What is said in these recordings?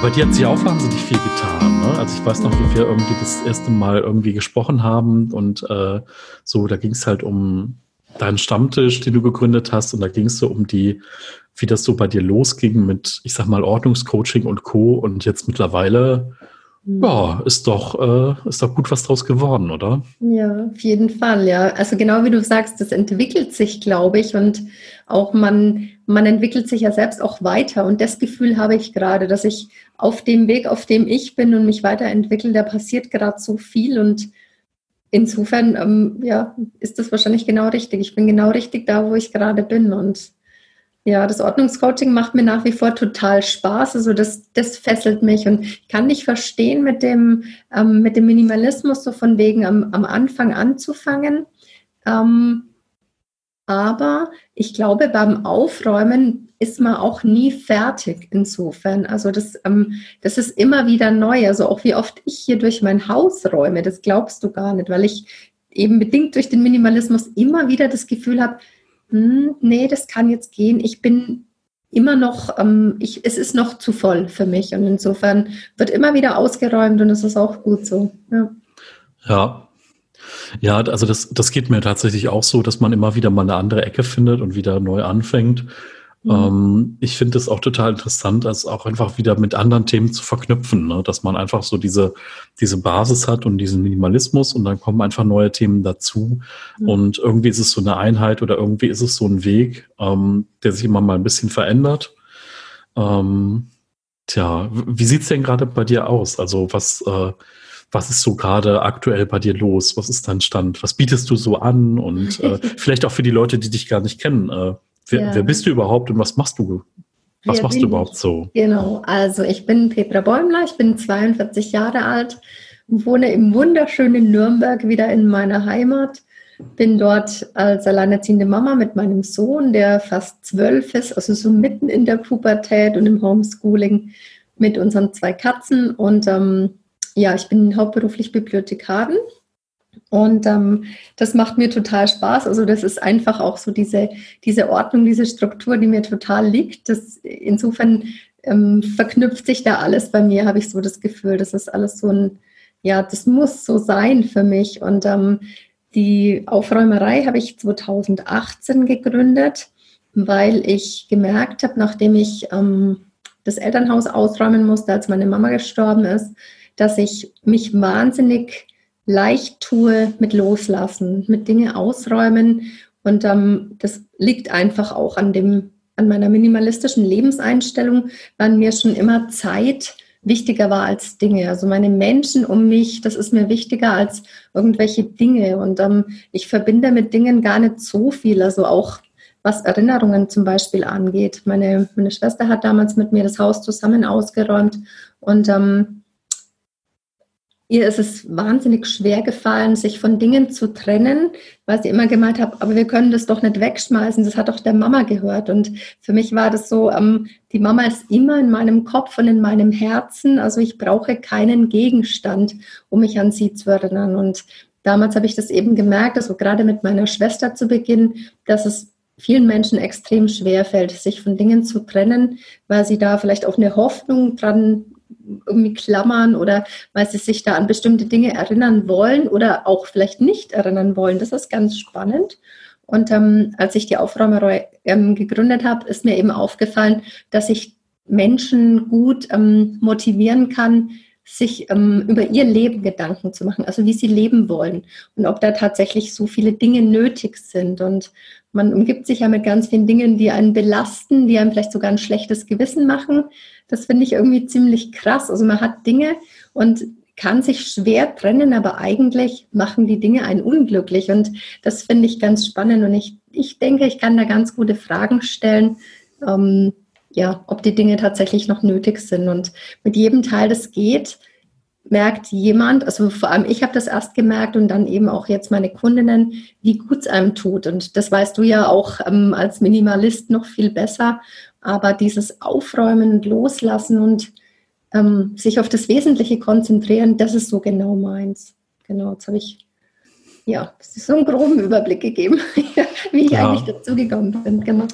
Ja, bei dir hat sich auch wahnsinnig viel getan. Ne? Also ich weiß noch, wie wir irgendwie das erste Mal irgendwie gesprochen haben und äh, so, da ging es halt um deinen Stammtisch, den du gegründet hast und da ging es so um die, wie das so bei dir losging mit, ich sag mal, Ordnungscoaching und Co. Und jetzt mittlerweile. Ja, ist doch, äh, ist doch gut was draus geworden, oder? Ja, auf jeden Fall, ja. Also genau wie du sagst, das entwickelt sich, glaube ich, und auch man, man entwickelt sich ja selbst auch weiter. Und das Gefühl habe ich gerade, dass ich auf dem Weg, auf dem ich bin und mich weiterentwickle, da passiert gerade so viel und insofern, ähm, ja, ist das wahrscheinlich genau richtig. Ich bin genau richtig da, wo ich gerade bin und ja, das Ordnungscoaching macht mir nach wie vor total Spaß. Also das, das fesselt mich und ich kann nicht verstehen mit dem, ähm, mit dem Minimalismus, so von wegen am, am Anfang anzufangen. Ähm, aber ich glaube, beim Aufräumen ist man auch nie fertig insofern. Also das, ähm, das ist immer wieder neu. Also auch wie oft ich hier durch mein Haus räume, das glaubst du gar nicht, weil ich eben bedingt durch den Minimalismus immer wieder das Gefühl habe, hm, nee, das kann jetzt gehen. Ich bin immer noch, ähm, ich, es ist noch zu voll für mich. Und insofern wird immer wieder ausgeräumt und es ist auch gut so. Ja. ja. Ja, also das, das geht mir tatsächlich auch so, dass man immer wieder mal eine andere Ecke findet und wieder neu anfängt. Mhm. Ähm, ich finde es auch total interessant, das auch einfach wieder mit anderen Themen zu verknüpfen, ne? dass man einfach so diese, diese Basis hat und diesen Minimalismus und dann kommen einfach neue Themen dazu. Mhm. Und irgendwie ist es so eine Einheit oder irgendwie ist es so ein Weg, ähm, der sich immer mal ein bisschen verändert. Ähm, tja, wie sieht's denn gerade bei dir aus? Also was, äh, was ist so gerade aktuell bei dir los? Was ist dein Stand? Was bietest du so an? Und äh, vielleicht auch für die Leute, die dich gar nicht kennen, äh, Wer, ja. wer, bist du überhaupt und was machst du? Was wer machst du überhaupt so? Genau, also ich bin Petra Bäumler, ich bin 42 Jahre alt, wohne im wunderschönen Nürnberg wieder in meiner Heimat. Bin dort als alleinerziehende Mama mit meinem Sohn, der fast zwölf ist, also so mitten in der Pubertät und im Homeschooling mit unseren zwei Katzen. Und ähm, ja, ich bin hauptberuflich Bibliothekarin und ähm, das macht mir total Spaß. Also das ist einfach auch so diese, diese Ordnung, diese Struktur, die mir total liegt. Das, insofern ähm, verknüpft sich da alles bei mir, habe ich so das Gefühl. Das ist alles so ein, ja, das muss so sein für mich. Und ähm, die Aufräumerei habe ich 2018 gegründet, weil ich gemerkt habe, nachdem ich ähm, das Elternhaus ausräumen musste, als meine Mama gestorben ist, dass ich mich wahnsinnig leicht tue mit Loslassen, mit Dinge ausräumen. Und ähm, das liegt einfach auch an, dem, an meiner minimalistischen Lebenseinstellung, weil mir schon immer Zeit wichtiger war als Dinge. Also meine Menschen um mich, das ist mir wichtiger als irgendwelche Dinge. Und ähm, ich verbinde mit Dingen gar nicht so viel. Also auch was Erinnerungen zum Beispiel angeht. Meine, meine Schwester hat damals mit mir das Haus zusammen ausgeräumt und ähm, ihr ist es wahnsinnig schwer gefallen, sich von Dingen zu trennen, weil sie immer gemeint hat, aber wir können das doch nicht wegschmeißen, das hat doch der Mama gehört. Und für mich war das so, ähm, die Mama ist immer in meinem Kopf und in meinem Herzen, also ich brauche keinen Gegenstand, um mich an sie zu erinnern. Und damals habe ich das eben gemerkt, also gerade mit meiner Schwester zu Beginn, dass es vielen Menschen extrem schwer fällt, sich von Dingen zu trennen, weil sie da vielleicht auch eine Hoffnung dran irgendwie klammern oder weil sie sich da an bestimmte Dinge erinnern wollen oder auch vielleicht nicht erinnern wollen. Das ist ganz spannend. Und ähm, als ich die Aufräumerei ähm, gegründet habe, ist mir eben aufgefallen, dass ich Menschen gut ähm, motivieren kann, sich ähm, über ihr Leben Gedanken zu machen, also wie sie leben wollen und ob da tatsächlich so viele Dinge nötig sind. Und man umgibt sich ja mit ganz vielen Dingen, die einen belasten, die einem vielleicht sogar ein schlechtes Gewissen machen. Das finde ich irgendwie ziemlich krass. Also man hat Dinge und kann sich schwer trennen, aber eigentlich machen die Dinge einen unglücklich. Und das finde ich ganz spannend. Und ich, ich denke, ich kann da ganz gute Fragen stellen, ähm, ja, ob die Dinge tatsächlich noch nötig sind. Und mit jedem Teil, das geht, merkt jemand, also vor allem ich habe das erst gemerkt und dann eben auch jetzt meine Kundinnen, wie gut es einem tut. Und das weißt du ja auch ähm, als Minimalist noch viel besser. Aber dieses Aufräumen und Loslassen und ähm, sich auf das Wesentliche konzentrieren, das ist so genau meins. Genau, jetzt habe ich ja so einen groben Überblick gegeben, wie ich ja. eigentlich dazu gekommen bin. Genau.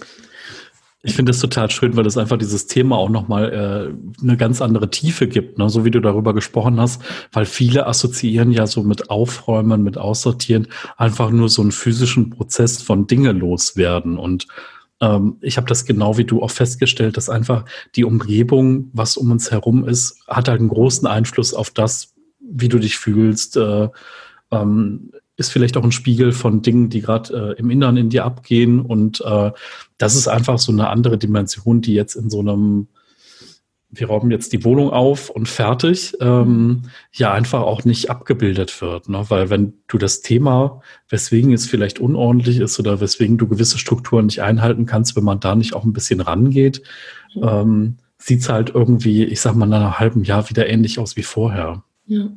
Ich finde es total schön, weil es einfach dieses Thema auch nochmal äh, eine ganz andere Tiefe gibt, ne? so wie du darüber gesprochen hast, weil viele assoziieren ja so mit Aufräumen, mit Aussortieren einfach nur so einen physischen Prozess von Dinge loswerden. Und ähm, ich habe das genau wie du auch festgestellt, dass einfach die Umgebung, was um uns herum ist, hat halt einen großen Einfluss auf das, wie du dich fühlst. Äh, ähm, ist vielleicht auch ein Spiegel von Dingen, die gerade äh, im Inneren in dir abgehen. Und äh, das ist einfach so eine andere Dimension, die jetzt in so einem, wir räumen jetzt die Wohnung auf und fertig, ähm, ja einfach auch nicht abgebildet wird. Ne? Weil wenn du das Thema, weswegen es vielleicht unordentlich ist oder weswegen du gewisse Strukturen nicht einhalten kannst, wenn man da nicht auch ein bisschen rangeht, ähm, sieht es halt irgendwie, ich sag mal, nach einem halben Jahr wieder ähnlich aus wie vorher. Ja.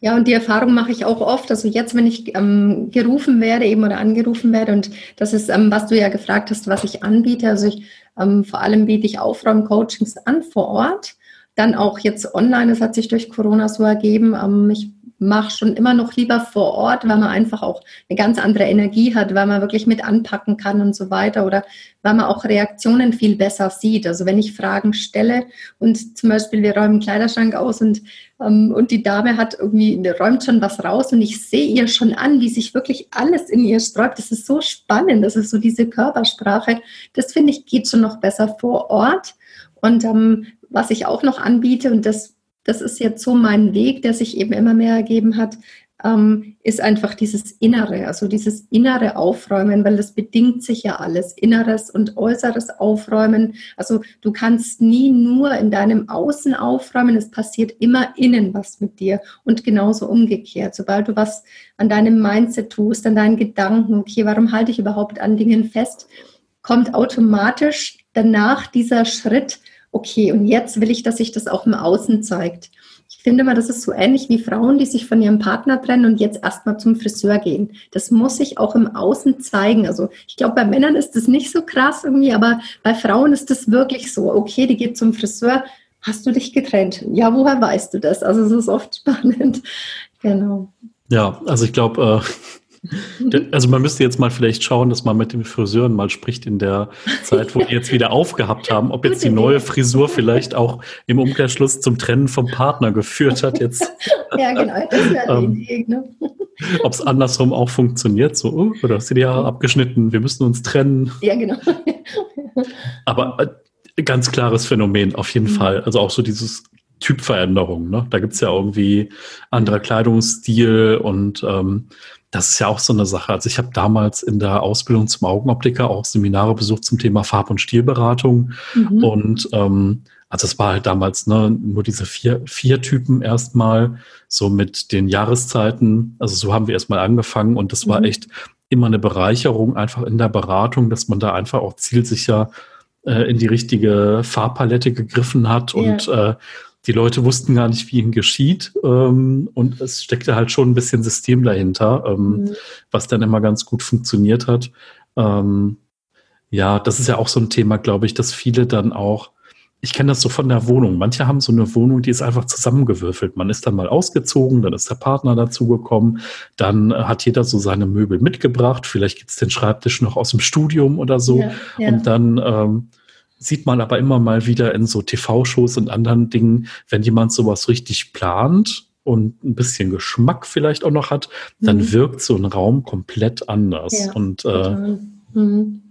Ja, und die Erfahrung mache ich auch oft. Also jetzt, wenn ich ähm, gerufen werde eben oder angerufen werde, und das ist, ähm, was du ja gefragt hast, was ich anbiete. Also ich, ähm, vor allem biete ich Aufräumcoachings an vor Ort. Dann auch jetzt online, das hat sich durch Corona so ergeben. Ähm, ich mache schon immer noch lieber vor Ort, weil man einfach auch eine ganz andere Energie hat, weil man wirklich mit anpacken kann und so weiter oder weil man auch Reaktionen viel besser sieht. Also wenn ich Fragen stelle und zum Beispiel wir räumen einen Kleiderschrank aus und, ähm, und die Dame hat irgendwie, räumt schon was raus und ich sehe ihr schon an, wie sich wirklich alles in ihr sträubt. Das ist so spannend, das ist so diese Körpersprache. Das finde ich geht schon noch besser vor Ort. Und ähm, was ich auch noch anbiete, und das das ist jetzt so mein Weg, der sich eben immer mehr ergeben hat, ähm, ist einfach dieses Innere, also dieses innere Aufräumen, weil das bedingt sich ja alles, inneres und äußeres Aufräumen. Also du kannst nie nur in deinem Außen aufräumen, es passiert immer innen was mit dir und genauso umgekehrt. Sobald du was an deinem Mindset tust, an deinen Gedanken, okay, warum halte ich überhaupt an Dingen fest, kommt automatisch danach dieser Schritt, okay, und jetzt will ich, dass sich das auch im Außen zeigt. Ich finde mal, das ist so ähnlich wie Frauen, die sich von ihrem Partner trennen und jetzt erstmal zum Friseur gehen. Das muss sich auch im Außen zeigen. Also ich glaube, bei Männern ist das nicht so krass irgendwie, aber bei Frauen ist das wirklich so. Okay, die geht zum Friseur. Hast du dich getrennt? Ja, woher weißt du das? Also es ist oft spannend. Genau. Ja, also ich glaube, äh, also man müsste jetzt mal vielleicht schauen, dass man mit den Friseuren mal spricht in der Zeit, wo die jetzt wieder aufgehabt haben, ob jetzt die neue Frisur vielleicht auch im Umkehrschluss zum Trennen vom Partner geführt hat jetzt. ja, genau, das wäre ähm, Idee, ne? Ob es andersrum auch funktioniert, so, oh, oder hast du die Haare abgeschnitten, wir müssen uns trennen. Ja, genau. Aber äh, ganz klares Phänomen, auf jeden mhm. Fall. Also auch so dieses Typveränderung. Ne? Da gibt es ja irgendwie anderer Kleidungsstil und ähm, das ist ja auch so eine Sache. Also ich habe damals in der Ausbildung zum Augenoptiker auch Seminare besucht zum Thema Farb- und Stilberatung. Mhm. Und ähm, also es war halt damals ne, nur diese vier, vier Typen erstmal, so mit den Jahreszeiten. Also so haben wir erstmal angefangen und das war mhm. echt immer eine Bereicherung, einfach in der Beratung, dass man da einfach auch zielsicher äh, in die richtige Farbpalette gegriffen hat ja. und äh, die Leute wussten gar nicht, wie ihnen geschieht. Ähm, und es steckte halt schon ein bisschen System dahinter, ähm, mhm. was dann immer ganz gut funktioniert hat. Ähm, ja, das ist ja auch so ein Thema, glaube ich, dass viele dann auch, ich kenne das so von der Wohnung. Manche haben so eine Wohnung, die ist einfach zusammengewürfelt. Man ist dann mal ausgezogen, dann ist der Partner dazugekommen, dann hat jeder so seine Möbel mitgebracht. Vielleicht gibt's den Schreibtisch noch aus dem Studium oder so. Ja, ja. Und dann ähm, sieht man aber immer mal wieder in so TV-Shows und anderen Dingen, wenn jemand sowas richtig plant und ein bisschen Geschmack vielleicht auch noch hat, dann mhm. wirkt so ein Raum komplett anders. Ja, und äh, mhm.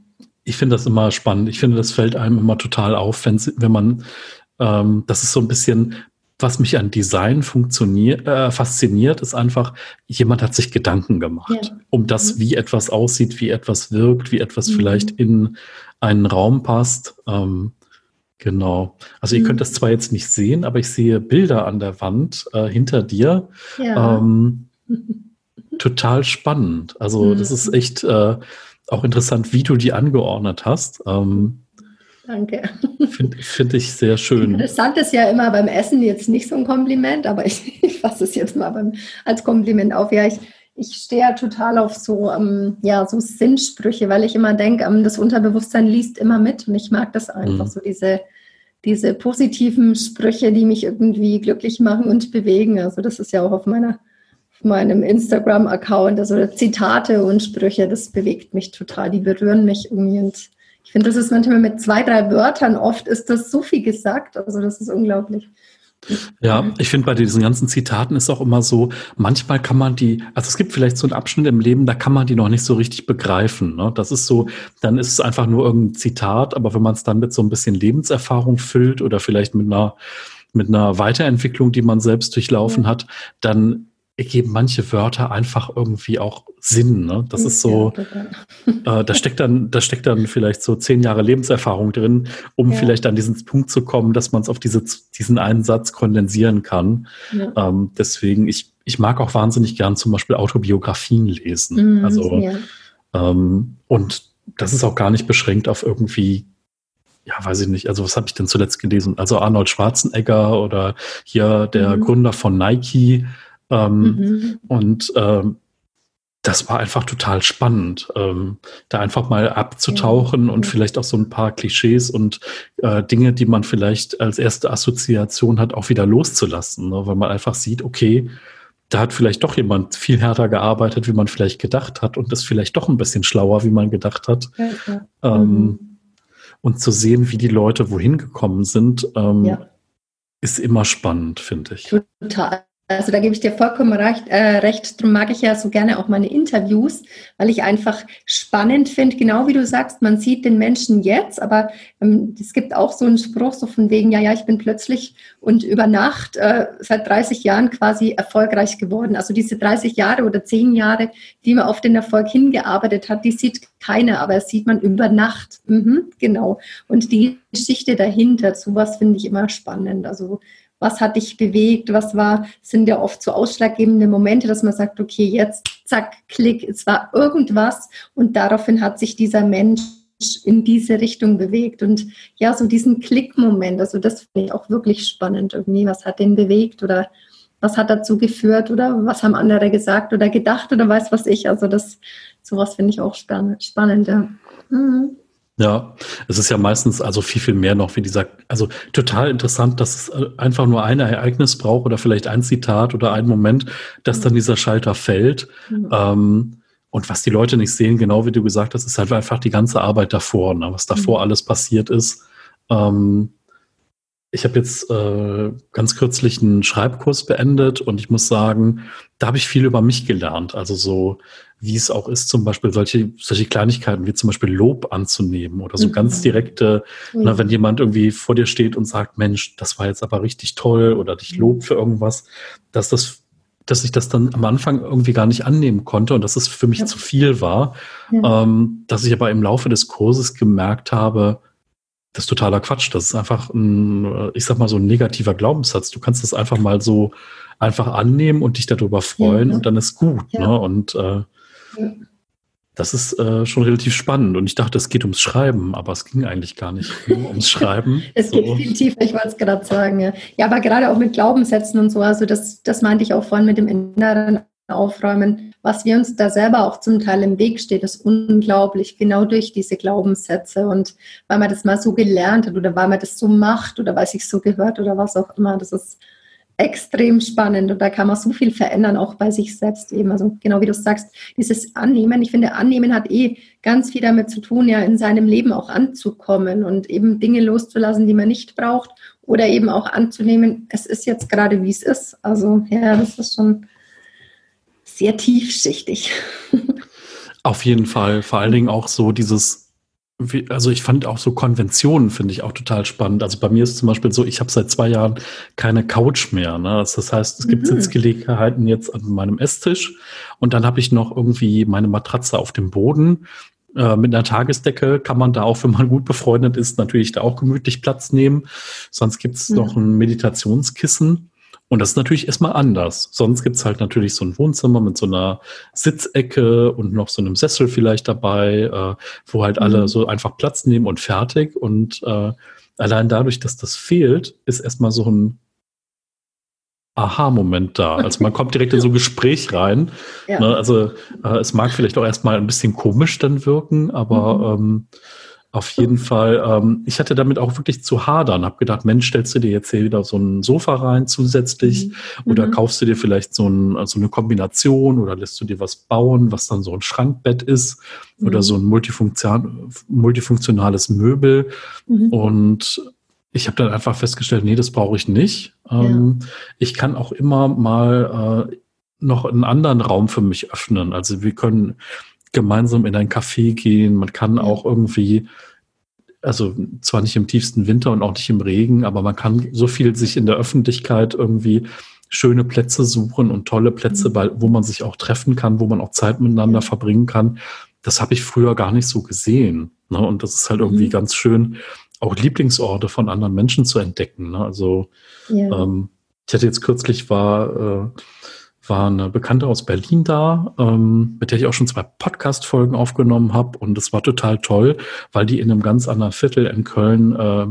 ich finde das immer spannend. Ich finde, das fällt einem immer total auf, wenn, man, ähm, das ist so ein bisschen, was mich an Design funktioniert, äh, fasziniert, ist einfach, jemand hat sich Gedanken gemacht ja. um das, mhm. wie etwas aussieht, wie etwas wirkt, wie etwas mhm. vielleicht in einen Raum passt. Ähm, genau. Also ihr mhm. könnt das zwar jetzt nicht sehen, aber ich sehe Bilder an der Wand äh, hinter dir. Ja. Ähm, total spannend. Also mhm. das ist echt äh, auch interessant, wie du die angeordnet hast. Ähm, Danke. Finde find ich sehr schön. Interessant ist ja immer beim Essen jetzt nicht so ein Kompliment, aber ich, ich fasse es jetzt mal beim, als Kompliment auf. Ja, ich ich stehe ja total auf so, ähm, ja, so Sinnsprüche, weil ich immer denke, ähm, das Unterbewusstsein liest immer mit und ich mag das einfach, mhm. so diese, diese positiven Sprüche, die mich irgendwie glücklich machen und bewegen. Also das ist ja auch auf meiner auf meinem Instagram-Account, also Zitate und Sprüche, das bewegt mich total, die berühren mich irgendwie und Ich finde, das ist manchmal mit zwei, drei Wörtern oft ist das so viel gesagt. Also das ist unglaublich. Ja, ich finde bei diesen ganzen Zitaten ist auch immer so, manchmal kann man die, also es gibt vielleicht so einen Abschnitt im Leben, da kann man die noch nicht so richtig begreifen. Ne? Das ist so, dann ist es einfach nur irgendein Zitat, aber wenn man es dann mit so ein bisschen Lebenserfahrung füllt oder vielleicht mit einer, mit einer Weiterentwicklung, die man selbst durchlaufen ja. hat, dann ergeben manche Wörter einfach irgendwie auch Sinn. Ne? Das ist so, ja, äh, da steckt dann, da steckt dann vielleicht so zehn Jahre Lebenserfahrung drin, um ja. vielleicht an diesen Punkt zu kommen, dass man es auf diese, diesen einen Satz kondensieren kann. Ja. Ähm, deswegen, ich, ich mag auch wahnsinnig gern zum Beispiel Autobiografien lesen. Mhm, also, ähm, und das ist auch gar nicht beschränkt auf irgendwie ja, weiß ich nicht, also was habe ich denn zuletzt gelesen? Also Arnold Schwarzenegger oder hier der mhm. Gründer von Nike, ähm, mhm. Und ähm, das war einfach total spannend, ähm, da einfach mal abzutauchen ja. und vielleicht auch so ein paar Klischees und äh, Dinge, die man vielleicht als erste Assoziation hat, auch wieder loszulassen, ne? weil man einfach sieht, okay, da hat vielleicht doch jemand viel härter gearbeitet, wie man vielleicht gedacht hat und ist vielleicht doch ein bisschen schlauer, wie man gedacht hat. Ja, ja. Ähm, mhm. Und zu sehen, wie die Leute wohin gekommen sind, ähm, ist immer spannend, finde ich. Total. Also da gebe ich dir vollkommen recht. Äh, recht. Darum mag ich ja so gerne auch meine Interviews, weil ich einfach spannend finde, genau wie du sagst, man sieht den Menschen jetzt, aber ähm, es gibt auch so einen Spruch so von wegen, ja, ja, ich bin plötzlich und über Nacht äh, seit 30 Jahren quasi erfolgreich geworden. Also diese 30 Jahre oder 10 Jahre, die man auf den Erfolg hingearbeitet hat, die sieht keiner, aber das sieht man über Nacht. Mhm, genau. Und die Geschichte dahinter, sowas finde ich immer spannend. Also was hat dich bewegt, was war, sind ja oft so ausschlaggebende Momente, dass man sagt, okay, jetzt zack, klick, es war irgendwas und daraufhin hat sich dieser Mensch in diese Richtung bewegt. Und ja, so diesen Klickmoment, also das finde ich auch wirklich spannend irgendwie. Was hat den bewegt oder was hat dazu geführt oder was haben andere gesagt oder gedacht oder weiß was ich. Also das, sowas finde ich auch spannend, ja. Mhm. Ja, es ist ja meistens also viel, viel mehr noch, wie dieser, also total interessant, dass es äh, einfach nur ein Ereignis braucht oder vielleicht ein Zitat oder ein Moment, dass dann dieser Schalter fällt. Mhm. Ähm, und was die Leute nicht sehen, genau wie du gesagt hast, ist halt einfach die ganze Arbeit davor, ne, was davor mhm. alles passiert ist. Ähm, ich habe jetzt äh, ganz kürzlich einen Schreibkurs beendet und ich muss sagen, da habe ich viel über mich gelernt. Also so, wie es auch ist, zum Beispiel solche, solche Kleinigkeiten wie zum Beispiel Lob anzunehmen oder so mhm. ganz direkte, mhm. na, wenn jemand irgendwie vor dir steht und sagt, Mensch, das war jetzt aber richtig toll oder dich mhm. lobt für irgendwas, dass das dass ich das dann am Anfang irgendwie gar nicht annehmen konnte und dass es für mich ja. zu viel war, ja. ähm, dass ich aber im Laufe des Kurses gemerkt habe, das ist totaler Quatsch. Das ist einfach ein, ich sag mal, so ein negativer Glaubenssatz. Du kannst das einfach mal so einfach annehmen und dich darüber freuen ja, und dann ist gut. Ja. Ne? Und äh, ja. das ist äh, schon relativ spannend. Und ich dachte, es geht ums Schreiben, aber es ging eigentlich gar nicht nur ums Schreiben. es so. geht viel tiefer, ich wollte es gerade sagen. Ja. ja, aber gerade auch mit Glaubenssätzen und so, also das, das meinte ich auch vorhin mit dem inneren Aufräumen was wir uns da selber auch zum Teil im Weg steht, ist unglaublich, genau durch diese Glaubenssätze und weil man das mal so gelernt hat oder weil man das so macht oder weil sich so gehört oder was auch immer. Das ist extrem spannend und da kann man so viel verändern, auch bei sich selbst eben. Also genau wie du sagst, dieses Annehmen, ich finde, Annehmen hat eh ganz viel damit zu tun, ja, in seinem Leben auch anzukommen und eben Dinge loszulassen, die man nicht braucht oder eben auch anzunehmen, es ist jetzt gerade, wie es ist. Also ja, das ist schon sehr tiefschichtig. Auf jeden Fall. Vor allen Dingen auch so dieses, also ich fand auch so Konventionen, finde ich auch total spannend. Also bei mir ist zum Beispiel so, ich habe seit zwei Jahren keine Couch mehr. Ne? Also das heißt, es gibt mhm. Sitzgelegenheiten jetzt an meinem Esstisch und dann habe ich noch irgendwie meine Matratze auf dem Boden. Äh, mit einer Tagesdecke kann man da auch, wenn man gut befreundet ist, natürlich da auch gemütlich Platz nehmen. Sonst gibt es mhm. noch ein Meditationskissen. Und das ist natürlich erstmal anders. Sonst gibt's halt natürlich so ein Wohnzimmer mit so einer Sitzecke und noch so einem Sessel vielleicht dabei, äh, wo halt mhm. alle so einfach Platz nehmen und fertig. Und äh, allein dadurch, dass das fehlt, ist erstmal so ein Aha-Moment da. Also man kommt direkt in so ein Gespräch rein. Ja. Ne? Also äh, es mag vielleicht auch erstmal ein bisschen komisch dann wirken, aber mhm. ähm, Auf jeden Fall. Ähm, ich hatte damit auch wirklich zu hadern. Hab gedacht, Mensch, stellst du dir jetzt hier wieder so ein Sofa rein zusätzlich mhm. oder mhm. kaufst du dir vielleicht so, ein, so, eine Kombination oder lässt du dir was bauen, was dann so ein Schrankbett ist mhm. oder so ein multifunktion, multifunktionales Möbel. Mhm. Und ich habe dann einfach festgestellt, nee, das brauche ich nicht. Ähm, ja. Ich kann auch immer mal äh, noch einen anderen Raum für mich öffnen. Also wir können gemeinsam in ein Café gehen. Man kann auch irgendwie, also zwar nicht im tiefsten Winter und auch nicht im Regen, aber man kann so viel sich in der Öffentlichkeit irgendwie schöne Plätze suchen und tolle Plätze, mhm. wo man sich auch treffen kann, wo man auch Zeit miteinander verbringen kann. Das habe ich früher gar nicht so gesehen. Ne? Und das ist halt irgendwie mhm. ganz schön, auch Lieblingsorte von anderen Menschen zu entdecken. Ne? Also ja. ähm, ich hatte jetzt kürzlich war äh, war eine Bekannte aus Berlin da, ähm, mit der ich auch schon zwei Podcast-Folgen aufgenommen habe. Und es war total toll, weil die in einem ganz anderen Viertel in Köln äh,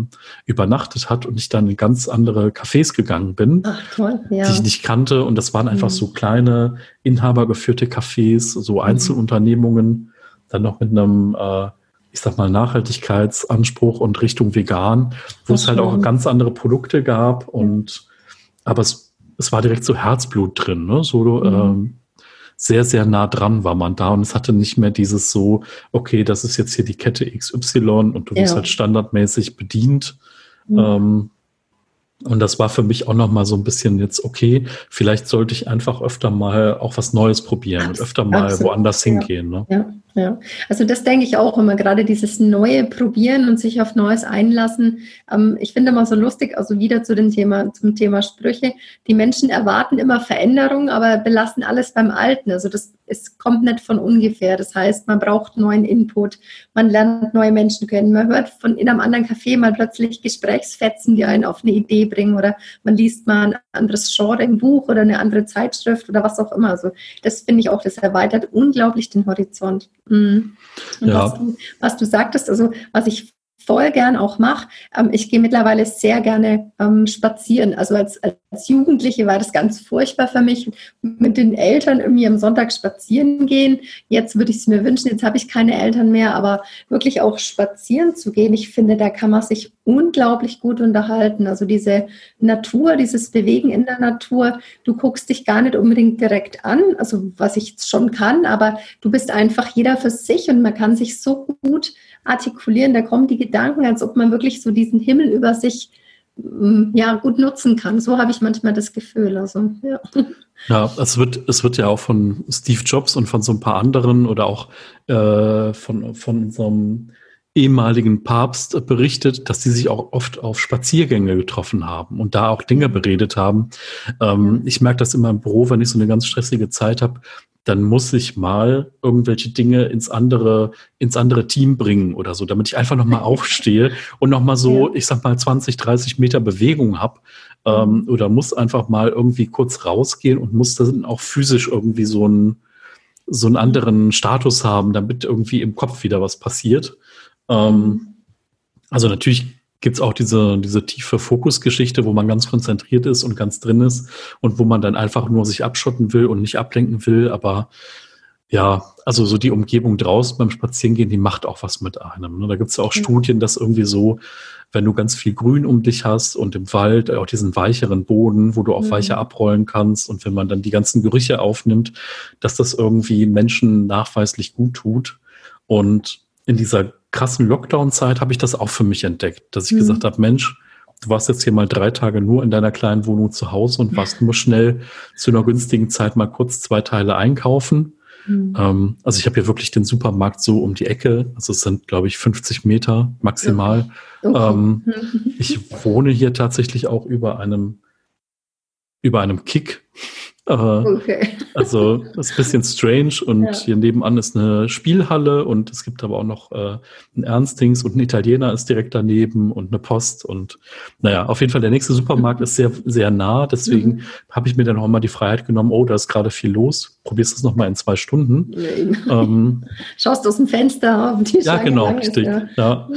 übernachtet hat und ich dann in ganz andere Cafés gegangen bin, Ach, toll, ja. die ich nicht kannte. Und das waren einfach mhm. so kleine, inhabergeführte Cafés, so mhm. Einzelunternehmungen, dann noch mit einem äh, ich sag mal, Nachhaltigkeitsanspruch und Richtung vegan, wo es halt auch ganz andere Produkte gab und aber es es war direkt so Herzblut drin, ne? so mhm. ähm, sehr, sehr nah dran war man da und es hatte nicht mehr dieses so, okay, das ist jetzt hier die Kette XY und du wirst halt standardmäßig bedient. Mhm. Ähm, und das war für mich auch noch mal so ein bisschen jetzt, okay, vielleicht sollte ich einfach öfter mal auch was Neues probieren Abs und öfter mal absolut. woanders hingehen. Ja. Ne? Ja. Ja, also das denke ich auch immer, gerade dieses neue Probieren und sich auf Neues einlassen. Ähm, ich finde immer so lustig, also wieder zu dem Thema, zum Thema Sprüche. Die Menschen erwarten immer Veränderung, aber belassen alles beim Alten. Also das es kommt nicht von ungefähr. Das heißt, man braucht neuen Input, man lernt neue Menschen kennen, man hört von in einem anderen Café mal plötzlich Gesprächsfetzen, die einen auf eine Idee bringen oder man liest mal ein anderes Genre im Buch oder eine andere Zeitschrift oder was auch immer. Also das finde ich auch, das erweitert unglaublich den Horizont. Mhm. Und ja. was, du, was du sagtest, also was ich voll gern auch mache. Ähm, ich gehe mittlerweile sehr gerne ähm, spazieren. Also als, als Jugendliche war das ganz furchtbar für mich, mit den Eltern irgendwie am Sonntag spazieren gehen. Jetzt würde ich es mir wünschen, jetzt habe ich keine Eltern mehr, aber wirklich auch spazieren zu gehen, ich finde, da kann man sich unglaublich gut unterhalten. Also diese Natur, dieses Bewegen in der Natur, du guckst dich gar nicht unbedingt direkt an, also was ich schon kann, aber du bist einfach jeder für sich und man kann sich so gut artikulieren, da kommen die Gedanken, als ob man wirklich so diesen Himmel über sich mm, ja, gut nutzen kann. So habe ich manchmal das Gefühl. Also, ja. Ja, es wird, es wird ja auch von Steve Jobs und von so ein paar anderen oder auch äh, von, von unserem ehemaligen Papst berichtet, dass sie sich auch oft auf Spaziergänge getroffen haben und da auch Dinge beredet haben. Ähm, ich merke das immer im Büro, wenn ich so eine ganz stressige Zeit habe, dann muss ich mal irgendwelche Dinge ins andere, ins andere Team bringen oder so, damit ich einfach nochmal aufstehe und nochmal so, ja. ich sag mal, 20, 30 Meter Bewegung habe. Ähm, mhm. oder muss einfach mal irgendwie kurz rausgehen und muss dann auch physisch irgendwie so einen, so einen anderen Status haben, damit irgendwie im Kopf wieder was passiert. Ähm, mhm. also natürlich gibt es auch diese, diese tiefe Fokusgeschichte, wo man ganz konzentriert ist und ganz drin ist und wo man dann einfach nur sich abschotten will und nicht ablenken will. Aber ja, also so die Umgebung draußen beim Spazierengehen, die macht auch was mit einem. Ne? Da gibt es ja auch mhm. Studien, dass irgendwie so, wenn du ganz viel Grün um dich hast und im Wald auch diesen weicheren Boden, wo du auch mhm. weicher abrollen kannst und wenn man dann die ganzen Gerüche aufnimmt, dass das irgendwie Menschen nachweislich gut tut. Und in dieser krassen Lockdown-Zeit habe ich das auch für mich entdeckt, dass ich mhm. gesagt habe, Mensch, du warst jetzt hier mal drei Tage nur in deiner kleinen Wohnung zu Hause und warst nur schnell zu einer günstigen Zeit mal kurz zwei Teile einkaufen. Mhm. Ähm, also ich habe hier wirklich den Supermarkt so um die Ecke. Also es sind, glaube ich, 50 Meter maximal. Okay. Ähm, ich wohne hier tatsächlich auch über einem über einem Kick. Okay. Also das ist ein bisschen strange und ja. hier nebenan ist eine Spielhalle und es gibt aber auch noch äh, ein Ernstings und ein Italiener ist direkt daneben und eine Post und naja, auf jeden Fall der nächste Supermarkt ist sehr, sehr nah, deswegen mhm. habe ich mir dann auch mal die Freiheit genommen, oh, da ist gerade viel los, probierst es nochmal in zwei Stunden. Ähm, Schaust aus dem Fenster auf die Ja, genau, richtig. Ja. ja.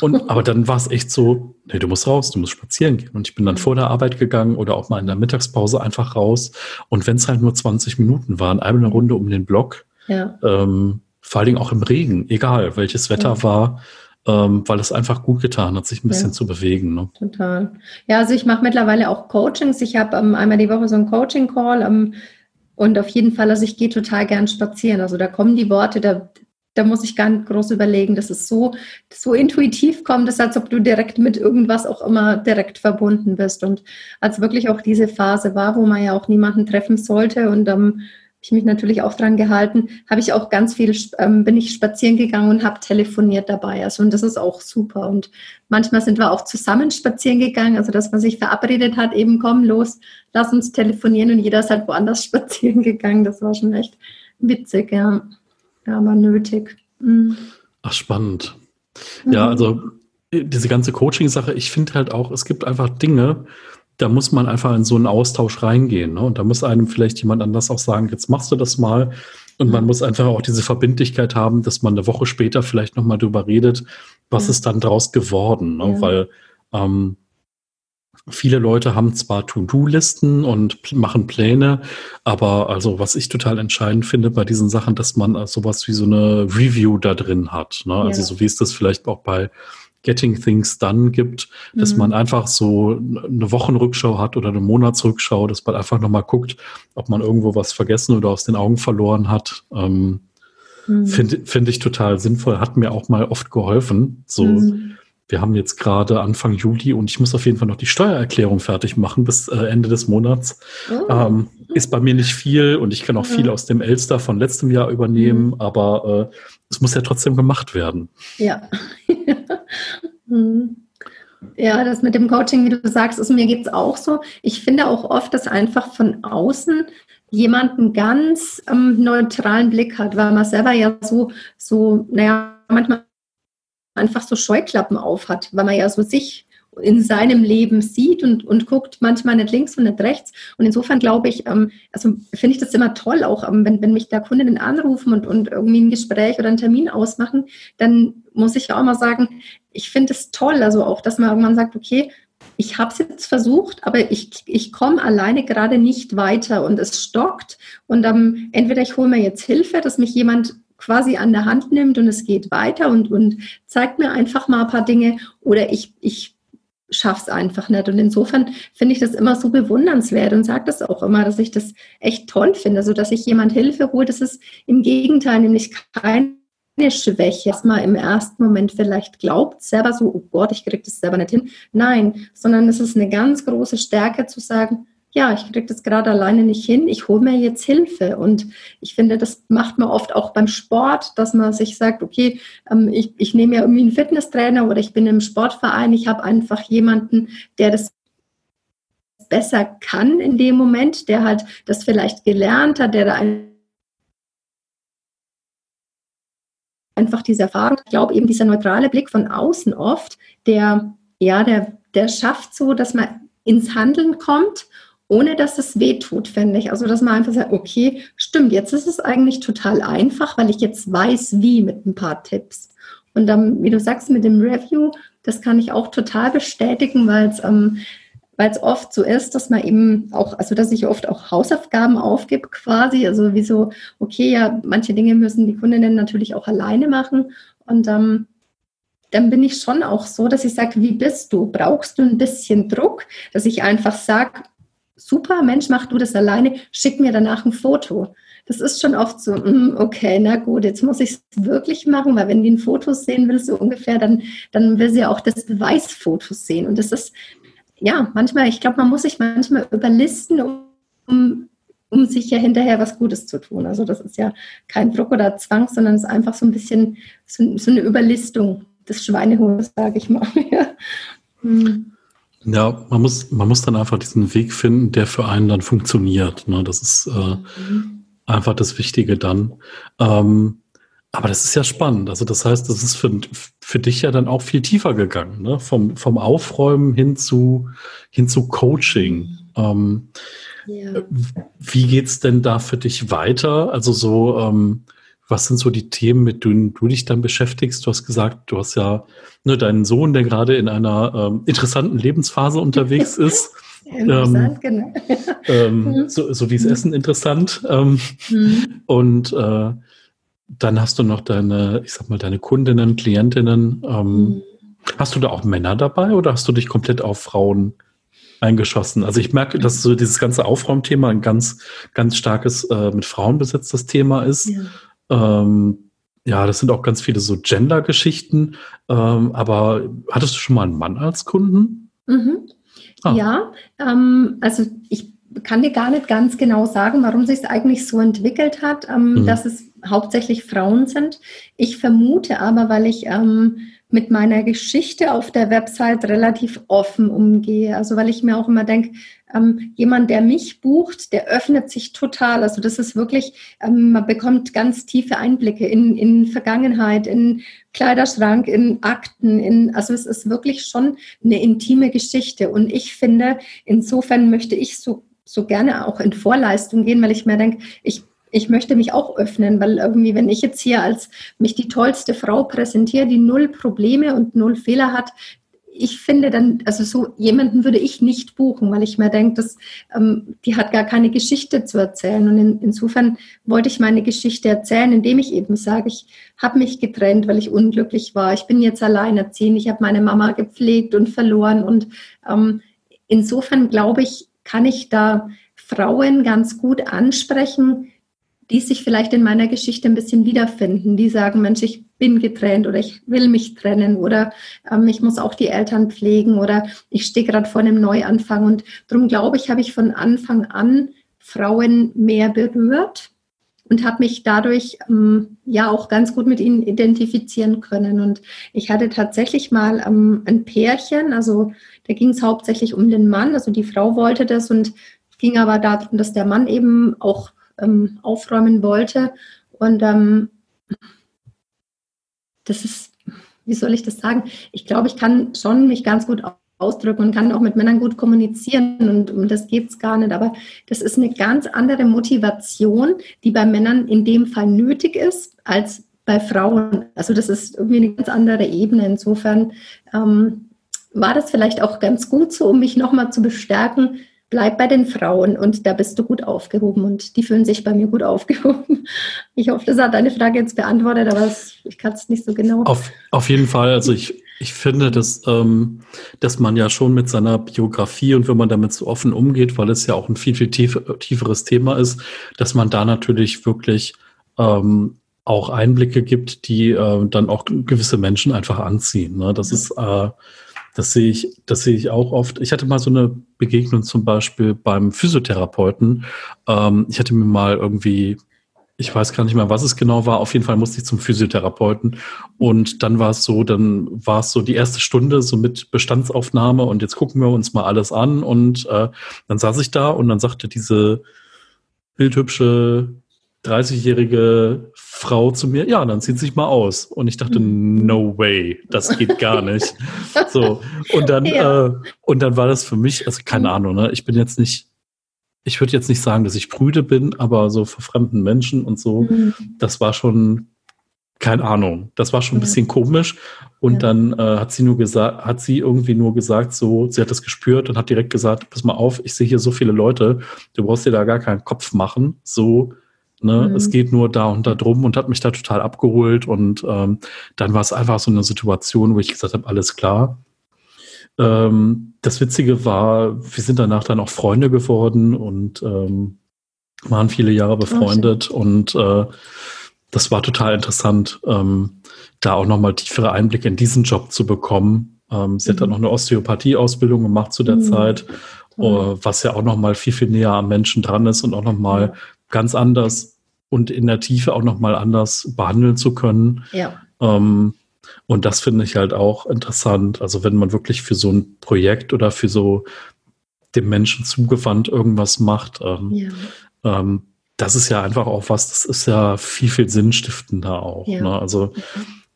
Und, aber dann war es echt so, nee, du musst raus, du musst spazieren gehen. Und ich bin dann vor der Arbeit gegangen oder auch mal in der Mittagspause einfach raus. Und wenn es halt nur 20 Minuten waren, einmal eine Runde um den Block, ja. ähm, vor allen Dingen auch im Regen, egal welches Wetter ja. war, ähm, weil es einfach gut getan hat, sich ein bisschen ja. zu bewegen. Ne? Total. Ja, also ich mache mittlerweile auch Coachings. Ich habe ähm, einmal die Woche so einen Coaching-Call ähm, und auf jeden Fall, also ich gehe total gern spazieren. Also da kommen die Worte, da, da muss ich gar nicht groß überlegen. Das ist so, so intuitiv kommt es, als ob du direkt mit irgendwas auch immer direkt verbunden bist. Und als wirklich auch diese Phase war, wo man ja auch niemanden treffen sollte und ähm, ich mich natürlich auch dran gehalten, habe ich auch ganz viel, ähm, bin ich spazieren gegangen und habe telefoniert dabei. Also und das ist auch super. Und manchmal sind wir auch zusammen spazieren gegangen, also dass man sich verabredet hat, eben komm los, lass uns telefonieren und jeder ist halt woanders spazieren gegangen. Das war schon echt witzig, ja. Ja, aber nötig. Mhm. Ach, spannend. Ja, mhm. also diese ganze Coaching-Sache, ich finde halt auch, es gibt einfach Dinge, da muss man einfach in so einen Austausch reingehen. Ne? Und da muss einem vielleicht jemand anders auch sagen, jetzt machst du das mal. Und man muss einfach auch diese Verbindlichkeit haben, dass man eine Woche später vielleicht nochmal drüber redet, was ja. ist dann draus geworden. Ne? Ja. Weil ähm, viele Leute haben zwar To-Do-Listen und machen Pläne, aber also was ich total entscheidend finde bei diesen Sachen, dass man sowas wie so eine Review da drin hat. Ne? Also ja. Also so wie es das vielleicht auch bei Getting Things Done gibt, dass mhm. man einfach so eine Wochenrückschau hat oder eine Monatsrückschau, dass man einfach nochmal guckt, ob man irgendwo was vergessen oder aus den Augen verloren hat. Ähm, mhm. Finde find ich total sinnvoll, hat mir auch mal oft geholfen. So, mhm. wir haben jetzt gerade Anfang Juli und ich muss auf jeden Fall noch die Steuererklärung fertig machen bis äh, Ende des Monats. Oh. Ähm, ist bei mir nicht viel und ich kann auch viel aus dem Elster von letztem Jahr übernehmen, mhm. aber äh, es muss ja trotzdem gemacht werden. Ja. Hm. Ja, das mit dem Coaching, wie du sagst, ist, mir geht es auch so. Ich finde auch oft, dass einfach von außen jemand einen ganz ähm, neutralen Blick hat, weil man selber ja so, so, naja, manchmal einfach so Scheuklappen auf hat, weil man ja so sich in seinem Leben sieht und, und guckt manchmal nicht links und nicht rechts. Und insofern glaube ich, ähm, also finde ich das immer toll, auch ähm, wenn, wenn mich da Kundinnen anrufen und, und irgendwie ein Gespräch oder einen Termin ausmachen, dann muss ich ja auch mal sagen, ich finde es toll, also auch, dass man irgendwann sagt, okay, ich habe es jetzt versucht, aber ich, ich komme alleine gerade nicht weiter und es stockt. Und ähm, entweder ich hole mir jetzt Hilfe, dass mich jemand quasi an der Hand nimmt und es geht weiter und, und zeigt mir einfach mal ein paar Dinge oder ich, ich schaffe es einfach nicht. Und insofern finde ich das immer so bewundernswert und sage das auch immer, dass ich das echt toll finde. Also, dass sich jemand Hilfe holt, das ist im Gegenteil nämlich keine Schwäche, man im ersten Moment vielleicht glaubt, selber so, oh Gott, ich kriege das selber nicht hin. Nein, sondern es ist eine ganz große Stärke zu sagen, ja, ich kriege das gerade alleine nicht hin, ich hole mir jetzt Hilfe. Und ich finde, das macht man oft auch beim Sport, dass man sich sagt, okay, ähm, ich, ich nehme ja irgendwie einen Fitnesstrainer oder ich bin im Sportverein, ich habe einfach jemanden, der das besser kann in dem Moment, der halt das vielleicht gelernt hat, der da einfach diese Erfahrung, ich glaube eben dieser neutrale Blick von außen oft, der, ja, der, der schafft so, dass man ins Handeln kommt ohne dass es weh tut, finde ich. Also, dass man einfach sagt, okay, stimmt, jetzt ist es eigentlich total einfach, weil ich jetzt weiß, wie mit ein paar Tipps. Und dann, wie du sagst, mit dem Review, das kann ich auch total bestätigen, weil es ähm, weil es oft so ist, dass man eben auch, also dass ich oft auch Hausaufgaben aufgebe quasi, also wie so, okay, ja, manche Dinge müssen die Kundinnen natürlich auch alleine machen und ähm, dann bin ich schon auch so, dass ich sage, wie bist du? Brauchst du ein bisschen Druck? Dass ich einfach sage, super, Mensch, mach du das alleine, schick mir danach ein Foto. Das ist schon oft so, mm, okay, na gut, jetzt muss ich es wirklich machen, weil wenn die ein Foto sehen will, so ungefähr, dann, dann will sie auch das Beweisfoto sehen. Und das ist, ja, manchmal, ich glaube, man muss sich manchmal überlisten, um, um sich ja hinterher was Gutes zu tun. Also das ist ja kein Druck oder Zwang, sondern es ist einfach so ein bisschen so, so eine Überlistung des Schweinehundes, sage ich mal. Hm. Ja, man muss, man muss dann einfach diesen Weg finden, der für einen dann funktioniert. Ne? Das ist äh, mhm. einfach das Wichtige dann. Ähm, aber das ist ja spannend. Also das heißt, das ist für, für dich ja dann auch viel tiefer gegangen, ne? Vom, vom Aufräumen hin zu, hin zu Coaching. Ähm, ja. Wie geht's denn da für dich weiter? Also so, ähm, was sind so die Themen, mit denen du dich dann beschäftigst? Du hast gesagt, du hast ja ne, deinen Sohn, der gerade in einer ähm, interessanten Lebensphase unterwegs ist. ähm, genau. ähm, mhm. so, so wie das Essen interessant. Ähm, mhm. Und äh, dann hast du noch deine, ich sag mal, deine Kundinnen, Klientinnen. Ähm, mhm. Hast du da auch Männer dabei oder hast du dich komplett auf Frauen eingeschossen? Also ich merke, dass so dieses ganze Aufräumthema ein ganz, ganz starkes äh, mit Frauen besetztes Thema ist. Ja. Ähm, ja, das sind auch ganz viele so Gender-Geschichten. Ähm, aber hattest du schon mal einen Mann als Kunden? Mhm. Ah. Ja, ähm, also ich kann dir gar nicht ganz genau sagen, warum sich es eigentlich so entwickelt hat, ähm, mhm. dass es hauptsächlich Frauen sind. Ich vermute aber, weil ich ähm, mit meiner Geschichte auf der Website relativ offen umgehe. Also weil ich mir auch immer denke, ähm, jemand, der mich bucht, der öffnet sich total. Also das ist wirklich, ähm, man bekommt ganz tiefe Einblicke in, in Vergangenheit, in Kleiderschrank, in Akten, in, also es ist wirklich schon eine intime Geschichte. Und ich finde, insofern möchte ich so so gerne auch in Vorleistung gehen, weil ich mir denke, ich ich möchte mich auch öffnen, weil irgendwie, wenn ich jetzt hier als mich die tollste Frau präsentiere, die null Probleme und null Fehler hat, ich finde dann, also so jemanden würde ich nicht buchen, weil ich mir denke, dass, ähm, die hat gar keine Geschichte zu erzählen. Und in, insofern wollte ich meine Geschichte erzählen, indem ich eben sage, ich habe mich getrennt, weil ich unglücklich war. Ich bin jetzt alleinerziehend. Ich habe meine Mama gepflegt und verloren. Und ähm, insofern glaube ich, kann ich da Frauen ganz gut ansprechen, die sich vielleicht in meiner Geschichte ein bisschen wiederfinden, die sagen, Mensch, ich bin getrennt oder ich will mich trennen oder ähm, ich muss auch die Eltern pflegen oder ich stehe gerade vor einem Neuanfang. Und darum glaube ich, habe ich von Anfang an Frauen mehr berührt und habe mich dadurch ähm, ja auch ganz gut mit ihnen identifizieren können. Und ich hatte tatsächlich mal ähm, ein Pärchen, also da ging es hauptsächlich um den Mann, also die Frau wollte das und ging aber darum, dass der Mann eben auch ähm, aufräumen wollte. Und ähm, das ist, wie soll ich das sagen? Ich glaube, ich kann schon mich ganz gut ausdrücken und kann auch mit Männern gut kommunizieren und um das geht es gar nicht. Aber das ist eine ganz andere Motivation, die bei Männern in dem Fall nötig ist, als bei Frauen. Also das ist irgendwie eine ganz andere Ebene. Insofern ähm, war das vielleicht auch ganz gut so, um mich nochmal zu bestärken, bleib bei den Frauen und da bist du gut aufgehoben und die fühlen sich bei mir gut aufgehoben. Ich hoffe, das hat deine Frage jetzt beantwortet, aber ich kann es nicht so genau. Auf, auf jeden Fall. Also ich, ich finde, dass, ähm, dass man ja schon mit seiner Biografie und wenn man damit so offen umgeht, weil es ja auch ein viel, viel tief, tieferes Thema ist, dass man da natürlich wirklich ähm, auch Einblicke gibt, die äh, dann auch gewisse Menschen einfach anziehen. Ne? Das ist äh, das sehe ich, das sehe ich auch oft. Ich hatte mal so eine Begegnung zum Beispiel beim Physiotherapeuten. Ähm, ich hatte mir mal irgendwie, ich weiß gar nicht mehr, was es genau war. Auf jeden Fall musste ich zum Physiotherapeuten. Und dann war es so, dann war es so die erste Stunde so mit Bestandsaufnahme und jetzt gucken wir uns mal alles an. Und äh, dann saß ich da und dann sagte diese bildhübsche 30-jährige Frau zu mir, ja, dann zieht sich mal aus. Und ich dachte, mhm. no way, das geht gar nicht. so. Und dann, ja. äh, und dann war das für mich, also keine mhm. Ahnung, ne? ich bin jetzt nicht, ich würde jetzt nicht sagen, dass ich prüde bin, aber so vor fremden Menschen und so, mhm. das war schon, keine Ahnung, das war schon ein bisschen komisch. Und ja. dann äh, hat sie nur gesagt, hat sie irgendwie nur gesagt, so, sie hat das gespürt und hat direkt gesagt, pass mal auf, ich sehe hier so viele Leute, du brauchst dir da gar keinen Kopf machen. So, Ne? Mhm. Es geht nur da und da drum und hat mich da total abgeholt. Und ähm, dann war es einfach so eine Situation, wo ich gesagt habe, alles klar. Ähm, das Witzige war, wir sind danach dann auch Freunde geworden und ähm, waren viele Jahre befreundet oh, und äh, das war total interessant, ähm, da auch nochmal tiefere Einblicke in diesen Job zu bekommen. Ähm, sie mhm. hat dann mhm. noch eine Osteopathie-Ausbildung gemacht zu der mhm. Zeit, äh, was ja auch nochmal viel, viel näher am Menschen dran ist und auch nochmal ganz anders und in der Tiefe auch nochmal anders behandeln zu können. Ja. Ähm, und das finde ich halt auch interessant. Also wenn man wirklich für so ein Projekt oder für so dem Menschen zugewandt irgendwas macht, ähm, ja. ähm, das ist ja einfach auch was, das ist ja viel, viel sinnstiftender auch. Ja. Ne? Also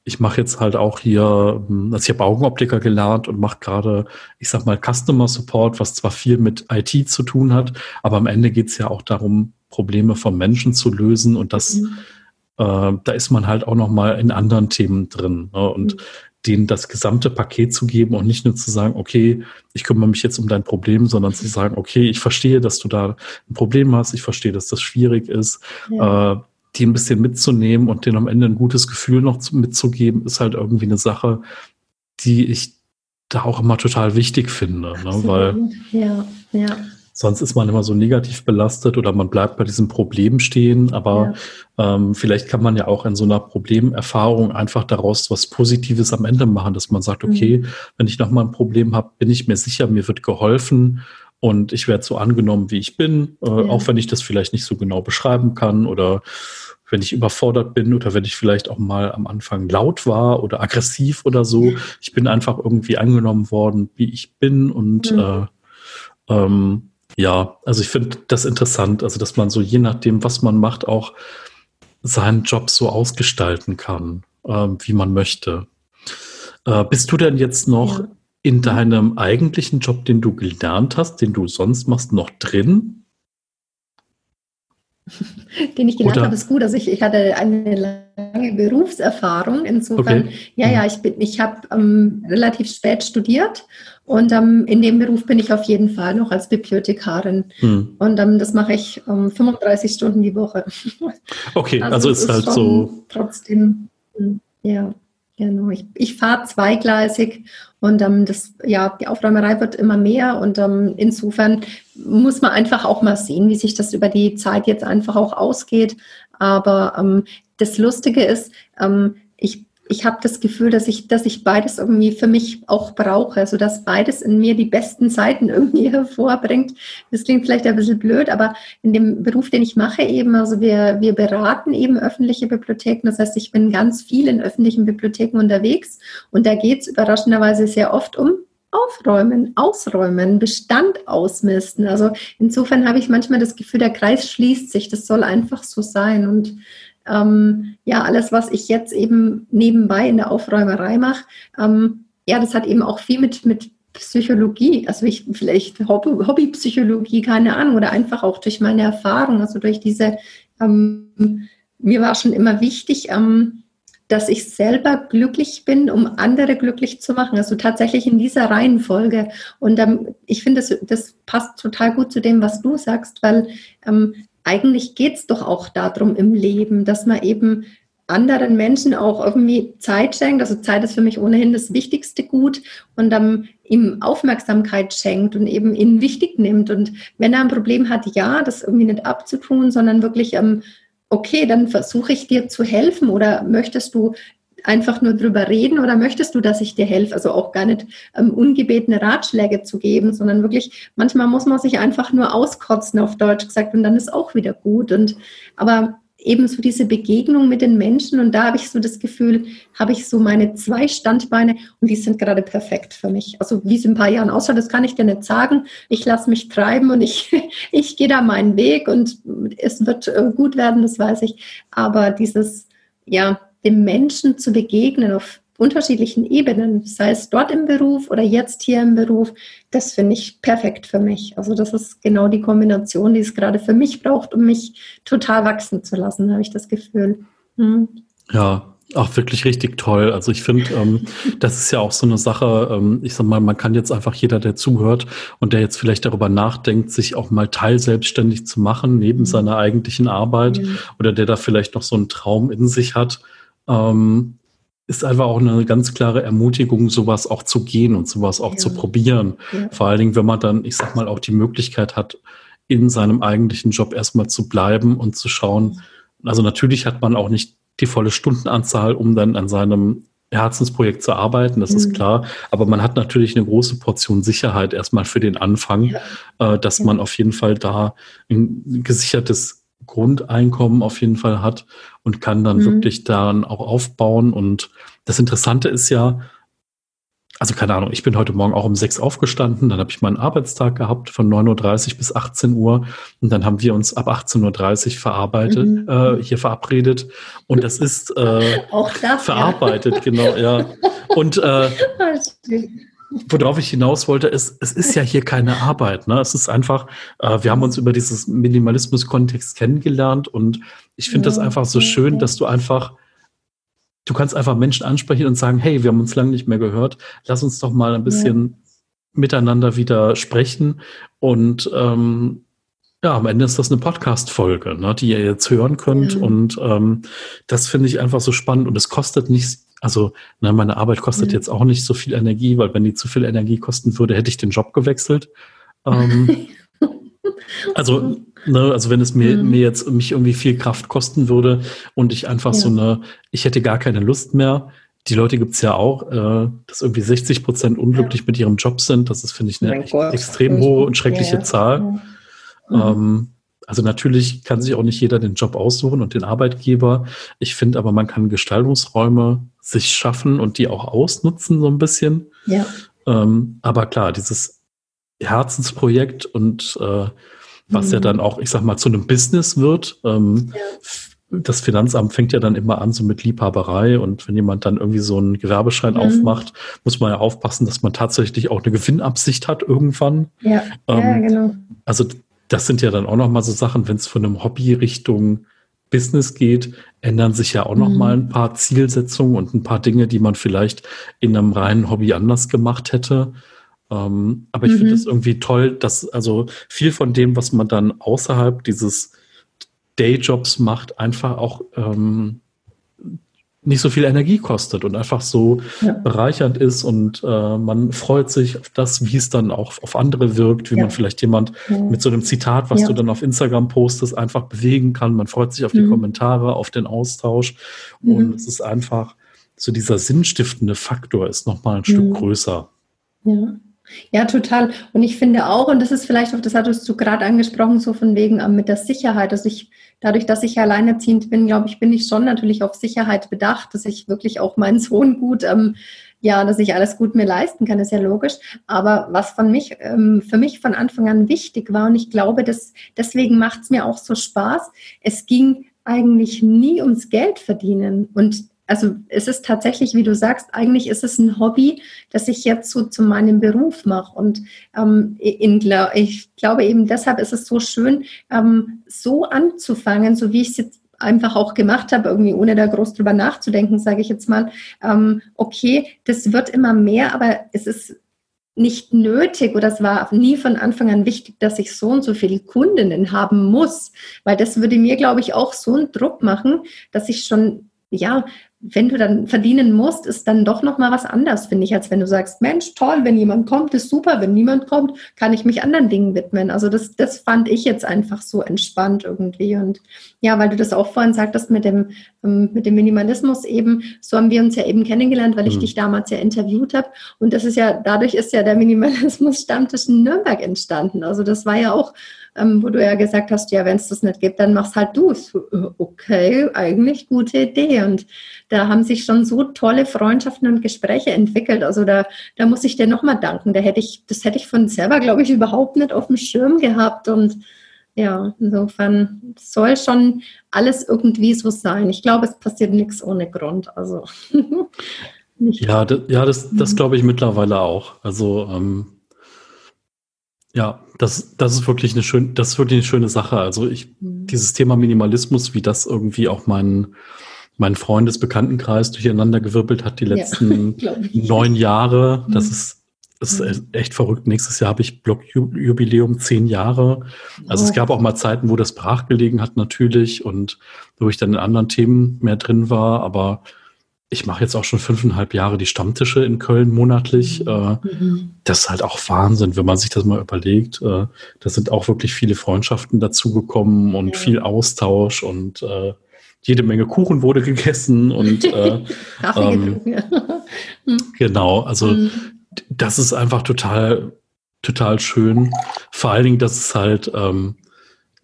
ich mache jetzt halt auch hier, hm, also ich habe Augenoptiker gelernt und mache gerade, ich sag mal, Customer Support, was zwar viel mit IT zu tun hat, aber am Ende geht es ja auch darum, Probleme vom Menschen zu lösen und das, mhm. äh, da ist man halt auch noch mal in anderen Themen drin ne? und mhm. denen das gesamte Paket zu geben und nicht nur zu sagen, okay, ich kümmere mich jetzt um dein Problem, sondern zu sagen, okay, ich verstehe, dass du da ein Problem hast, ich verstehe, dass das schwierig ist. Ja. Äh, die ein bisschen mitzunehmen und denen am Ende ein gutes Gefühl noch mitzugeben, ist halt irgendwie eine Sache, die ich da auch immer total wichtig finde. Ne? Weil ja, ja. Sonst ist man immer so negativ belastet oder man bleibt bei diesem Problem stehen. Aber ja. ähm, vielleicht kann man ja auch in so einer Problemerfahrung einfach daraus was Positives am Ende machen, dass man sagt, okay, mhm. wenn ich nochmal ein Problem habe, bin ich mir sicher, mir wird geholfen und ich werde so angenommen, wie ich bin, äh, ja. auch wenn ich das vielleicht nicht so genau beschreiben kann oder wenn ich überfordert bin oder wenn ich vielleicht auch mal am Anfang laut war oder aggressiv oder so. Ich bin einfach irgendwie angenommen worden, wie ich bin und mhm. äh, ähm, ja, also ich finde das interessant, also dass man so je nachdem, was man macht, auch seinen Job so ausgestalten kann, äh, wie man möchte. Äh, bist du denn jetzt noch ja. in deinem eigentlichen Job, den du gelernt hast, den du sonst machst, noch drin? den ich gelernt habe, ist gut. Also ich, ich hatte eine lange Berufserfahrung. Insofern, okay. ja, ja, ich ich habe ähm, relativ spät studiert und ähm, in dem Beruf bin ich auf jeden Fall noch als Bibliothekarin. Hm. Und ähm, das mache ich 35 ähm, Stunden die Woche. Okay, also, also ist, ist halt so. Trotzdem, ja. Genau, ich, ich fahre zweigleisig und ähm, das, ja, die Aufräumerei wird immer mehr und ähm, insofern muss man einfach auch mal sehen, wie sich das über die Zeit jetzt einfach auch ausgeht. Aber ähm, das Lustige ist, ähm, ich ich habe das Gefühl, dass ich, dass ich beides irgendwie für mich auch brauche, also dass beides in mir die besten Seiten irgendwie hervorbringt. Das klingt vielleicht ein bisschen blöd, aber in dem Beruf, den ich mache eben, also wir, wir beraten eben öffentliche Bibliotheken. Das heißt, ich bin ganz viel in öffentlichen Bibliotheken unterwegs und da geht es überraschenderweise sehr oft um Aufräumen, Ausräumen, Bestand ausmisten. Also insofern habe ich manchmal das Gefühl, der Kreis schließt sich. Das soll einfach so sein und ähm, ja, alles, was ich jetzt eben nebenbei in der Aufräumerei mache, ähm, ja, das hat eben auch viel mit, mit Psychologie, also ich vielleicht Hobbypsychologie, keine Ahnung, oder einfach auch durch meine Erfahrung, also durch diese, ähm, mir war schon immer wichtig, ähm, dass ich selber glücklich bin, um andere glücklich zu machen. Also tatsächlich in dieser Reihenfolge. Und ähm, ich finde, das, das passt total gut zu dem, was du sagst, weil ähm, eigentlich geht es doch auch darum im Leben, dass man eben anderen Menschen auch irgendwie Zeit schenkt. Also Zeit ist für mich ohnehin das wichtigste Gut und dann ihm Aufmerksamkeit schenkt und eben ihn wichtig nimmt. Und wenn er ein Problem hat, ja, das irgendwie nicht abzutun, sondern wirklich, ähm, okay, dann versuche ich dir zu helfen oder möchtest du einfach nur drüber reden oder möchtest du, dass ich dir helfe? Also auch gar nicht ähm, ungebetene Ratschläge zu geben, sondern wirklich, manchmal muss man sich einfach nur auskotzen, auf Deutsch gesagt, und dann ist auch wieder gut. Und aber eben so diese Begegnung mit den Menschen und da habe ich so das Gefühl, habe ich so meine zwei Standbeine und die sind gerade perfekt für mich. Also wie es in ein paar Jahren ausschaut, das kann ich dir nicht sagen. Ich lasse mich treiben und ich, ich gehe da meinen Weg und es wird äh, gut werden, das weiß ich. Aber dieses, ja, dem Menschen zu begegnen auf unterschiedlichen Ebenen, sei es dort im Beruf oder jetzt hier im Beruf, das finde ich perfekt für mich. Also das ist genau die Kombination, die es gerade für mich braucht, um mich total wachsen zu lassen, habe ich das Gefühl. Hm. Ja, auch wirklich richtig toll. Also ich finde, ähm, das ist ja auch so eine Sache, ähm, ich sag mal, man kann jetzt einfach jeder, der zuhört und der jetzt vielleicht darüber nachdenkt, sich auch mal teilselbstständig zu machen, neben mhm. seiner eigentlichen Arbeit mhm. oder der da vielleicht noch so einen Traum in sich hat, ähm, ist einfach auch eine ganz klare Ermutigung, sowas auch zu gehen und sowas auch ja. zu probieren. Ja. Vor allen Dingen, wenn man dann, ich sag mal, auch die Möglichkeit hat, in seinem eigentlichen Job erstmal zu bleiben und zu schauen. Also natürlich hat man auch nicht die volle Stundenanzahl, um dann an seinem Herzensprojekt zu arbeiten, das mhm. ist klar. Aber man hat natürlich eine große Portion Sicherheit erstmal für den Anfang, ja. äh, dass man auf jeden Fall da ein gesichertes Grundeinkommen auf jeden Fall hat und kann dann mhm. wirklich daran auch aufbauen. Und das Interessante ist ja, also keine Ahnung, ich bin heute Morgen auch um sechs aufgestanden, dann habe ich meinen Arbeitstag gehabt von 9.30 Uhr bis 18 Uhr und dann haben wir uns ab 18.30 Uhr verarbeitet, mhm. äh, hier verabredet und das ist äh, auch das, verarbeitet, ja. genau, ja. Und äh, worauf ich hinaus wollte, ist, es ist ja hier keine Arbeit. Ne? Es ist einfach, äh, wir haben uns über dieses Minimalismus-Kontext kennengelernt und ich finde ja, das einfach so schön, dass du einfach, du kannst einfach Menschen ansprechen und sagen, hey, wir haben uns lange nicht mehr gehört, lass uns doch mal ein bisschen ja. miteinander wieder sprechen und ähm, Ja, am Ende ist das eine Podcast-Folge, ne, die ihr jetzt hören könnt. Ja. Und ähm, das finde ich einfach so spannend. Und es kostet nicht, also ne, meine Arbeit kostet ja. jetzt auch nicht so viel Energie, weil wenn die zu viel Energie kosten würde, hätte ich den Job gewechselt. Ähm, also, ne, also wenn es mir, mhm. mir jetzt mich irgendwie viel Kraft kosten würde und ich einfach ja. so eine, ich hätte gar keine Lust mehr. Die Leute gibt es ja auch, äh, dass irgendwie 60 Prozent unglücklich ja. mit ihrem Job sind. Das ist, finde ich, eine extrem hohe und schreckliche Zahl. Mhm. Ähm, also natürlich kann sich auch nicht jeder den Job aussuchen und den Arbeitgeber. Ich finde aber, man kann Gestaltungsräume sich schaffen und die auch ausnutzen so ein bisschen. Ja. Ähm, aber klar, dieses Herzensprojekt und äh, was mhm. ja dann auch, ich sag mal, zu einem Business wird. Ähm, ja. Das Finanzamt fängt ja dann immer an so mit Liebhaberei und wenn jemand dann irgendwie so einen Gewerbeschein mhm. aufmacht, muss man ja aufpassen, dass man tatsächlich auch eine Gewinnabsicht hat irgendwann. Ja, ähm, ja genau. Also das sind ja dann auch noch mal so Sachen, wenn es von einem Hobby Richtung Business geht, ändern sich ja auch noch mhm. mal ein paar Zielsetzungen und ein paar Dinge, die man vielleicht in einem reinen Hobby anders gemacht hätte. Ähm, aber ich mhm. finde es irgendwie toll, dass also viel von dem, was man dann außerhalb dieses Dayjobs macht, einfach auch ähm, nicht so viel Energie kostet und einfach so ja. bereichernd ist und äh, man freut sich auf das, wie es dann auch auf andere wirkt, wie ja. man vielleicht jemand ja. mit so einem Zitat, was du dann auf Instagram postest, einfach bewegen kann. Man freut sich auf mhm. die Kommentare, auf den Austausch mhm. und es ist einfach so dieser sinnstiftende Faktor ist nochmal ein mhm. Stück größer. Ja. Ja, total. Und ich finde auch, und das ist vielleicht auch, das hattest du gerade angesprochen, so von wegen ähm, mit der Sicherheit. Also ich, dadurch, dass ich alleinerziehend bin, glaube ich, bin ich schon natürlich auf Sicherheit bedacht, dass ich wirklich auch meinen Sohn gut, ähm, ja, dass ich alles gut mir leisten kann, ist ja logisch. Aber was von mich, ähm, für mich von Anfang an wichtig war, und ich glaube, dass, deswegen macht es mir auch so Spaß, es ging eigentlich nie ums Geld verdienen. Und also es ist tatsächlich, wie du sagst, eigentlich ist es ein Hobby, das ich jetzt so zu meinem Beruf mache. Und ähm, in, ich glaube eben deshalb ist es so schön, ähm, so anzufangen, so wie ich es jetzt einfach auch gemacht habe, irgendwie ohne da groß drüber nachzudenken, sage ich jetzt mal, ähm, okay, das wird immer mehr, aber es ist nicht nötig oder es war nie von Anfang an wichtig, dass ich so und so viele Kundinnen haben muss, weil das würde mir, glaube ich, auch so einen Druck machen, dass ich schon ja, wenn du dann verdienen musst, ist dann doch noch mal was anderes, finde ich, als wenn du sagst, Mensch, toll, wenn jemand kommt, ist super, wenn niemand kommt, kann ich mich anderen Dingen widmen. Also das, das fand ich jetzt einfach so entspannt irgendwie. Und ja, weil du das auch vorhin sagtest mit dem, ähm, mit dem Minimalismus eben, so haben wir uns ja eben kennengelernt, weil ich mhm. dich damals ja interviewt habe. Und das ist ja, dadurch ist ja der Minimalismus-Stammtisch in Nürnberg entstanden. Also das war ja auch ähm, wo du ja gesagt hast, ja, wenn es das nicht gibt, dann mach's halt du. Äh, okay, eigentlich gute Idee. Und da haben sich schon so tolle Freundschaften und Gespräche entwickelt. Also da, da muss ich dir nochmal danken. Da hätte ich, das hätte ich von selber, glaube ich, überhaupt nicht auf dem Schirm gehabt. Und ja, insofern soll schon alles irgendwie so sein. Ich glaube, es passiert nichts ohne Grund. Also ja, das, ja, das, das mhm. glaube ich mittlerweile auch. Also ähm, ja, das, das ist wirklich eine schöne, das ist wirklich eine schöne Sache. Also ich, mhm. dieses Thema Minimalismus, wie das irgendwie auch mein, mein Freundesbekanntenkreis durcheinander gewirbelt hat die letzten ja, neun Jahre, mhm. das ist, ist mhm. echt verrückt. Nächstes Jahr habe ich Blogjubiläum zehn Jahre. Also oh. es gab auch mal Zeiten, wo das brachgelegen hat natürlich und wo ich dann in anderen Themen mehr drin war, aber ich mache jetzt auch schon fünfeinhalb Jahre die Stammtische in Köln monatlich. Mhm. Äh, mhm. Das ist halt auch Wahnsinn, wenn man sich das mal überlegt. Äh, da sind auch wirklich viele Freundschaften dazugekommen und ja. viel Austausch und äh, jede Menge Kuchen wurde gegessen und äh, ähm. Mhm. genau, also mhm. das ist einfach total, total schön. Vor allen Dingen, dass es halt ähm,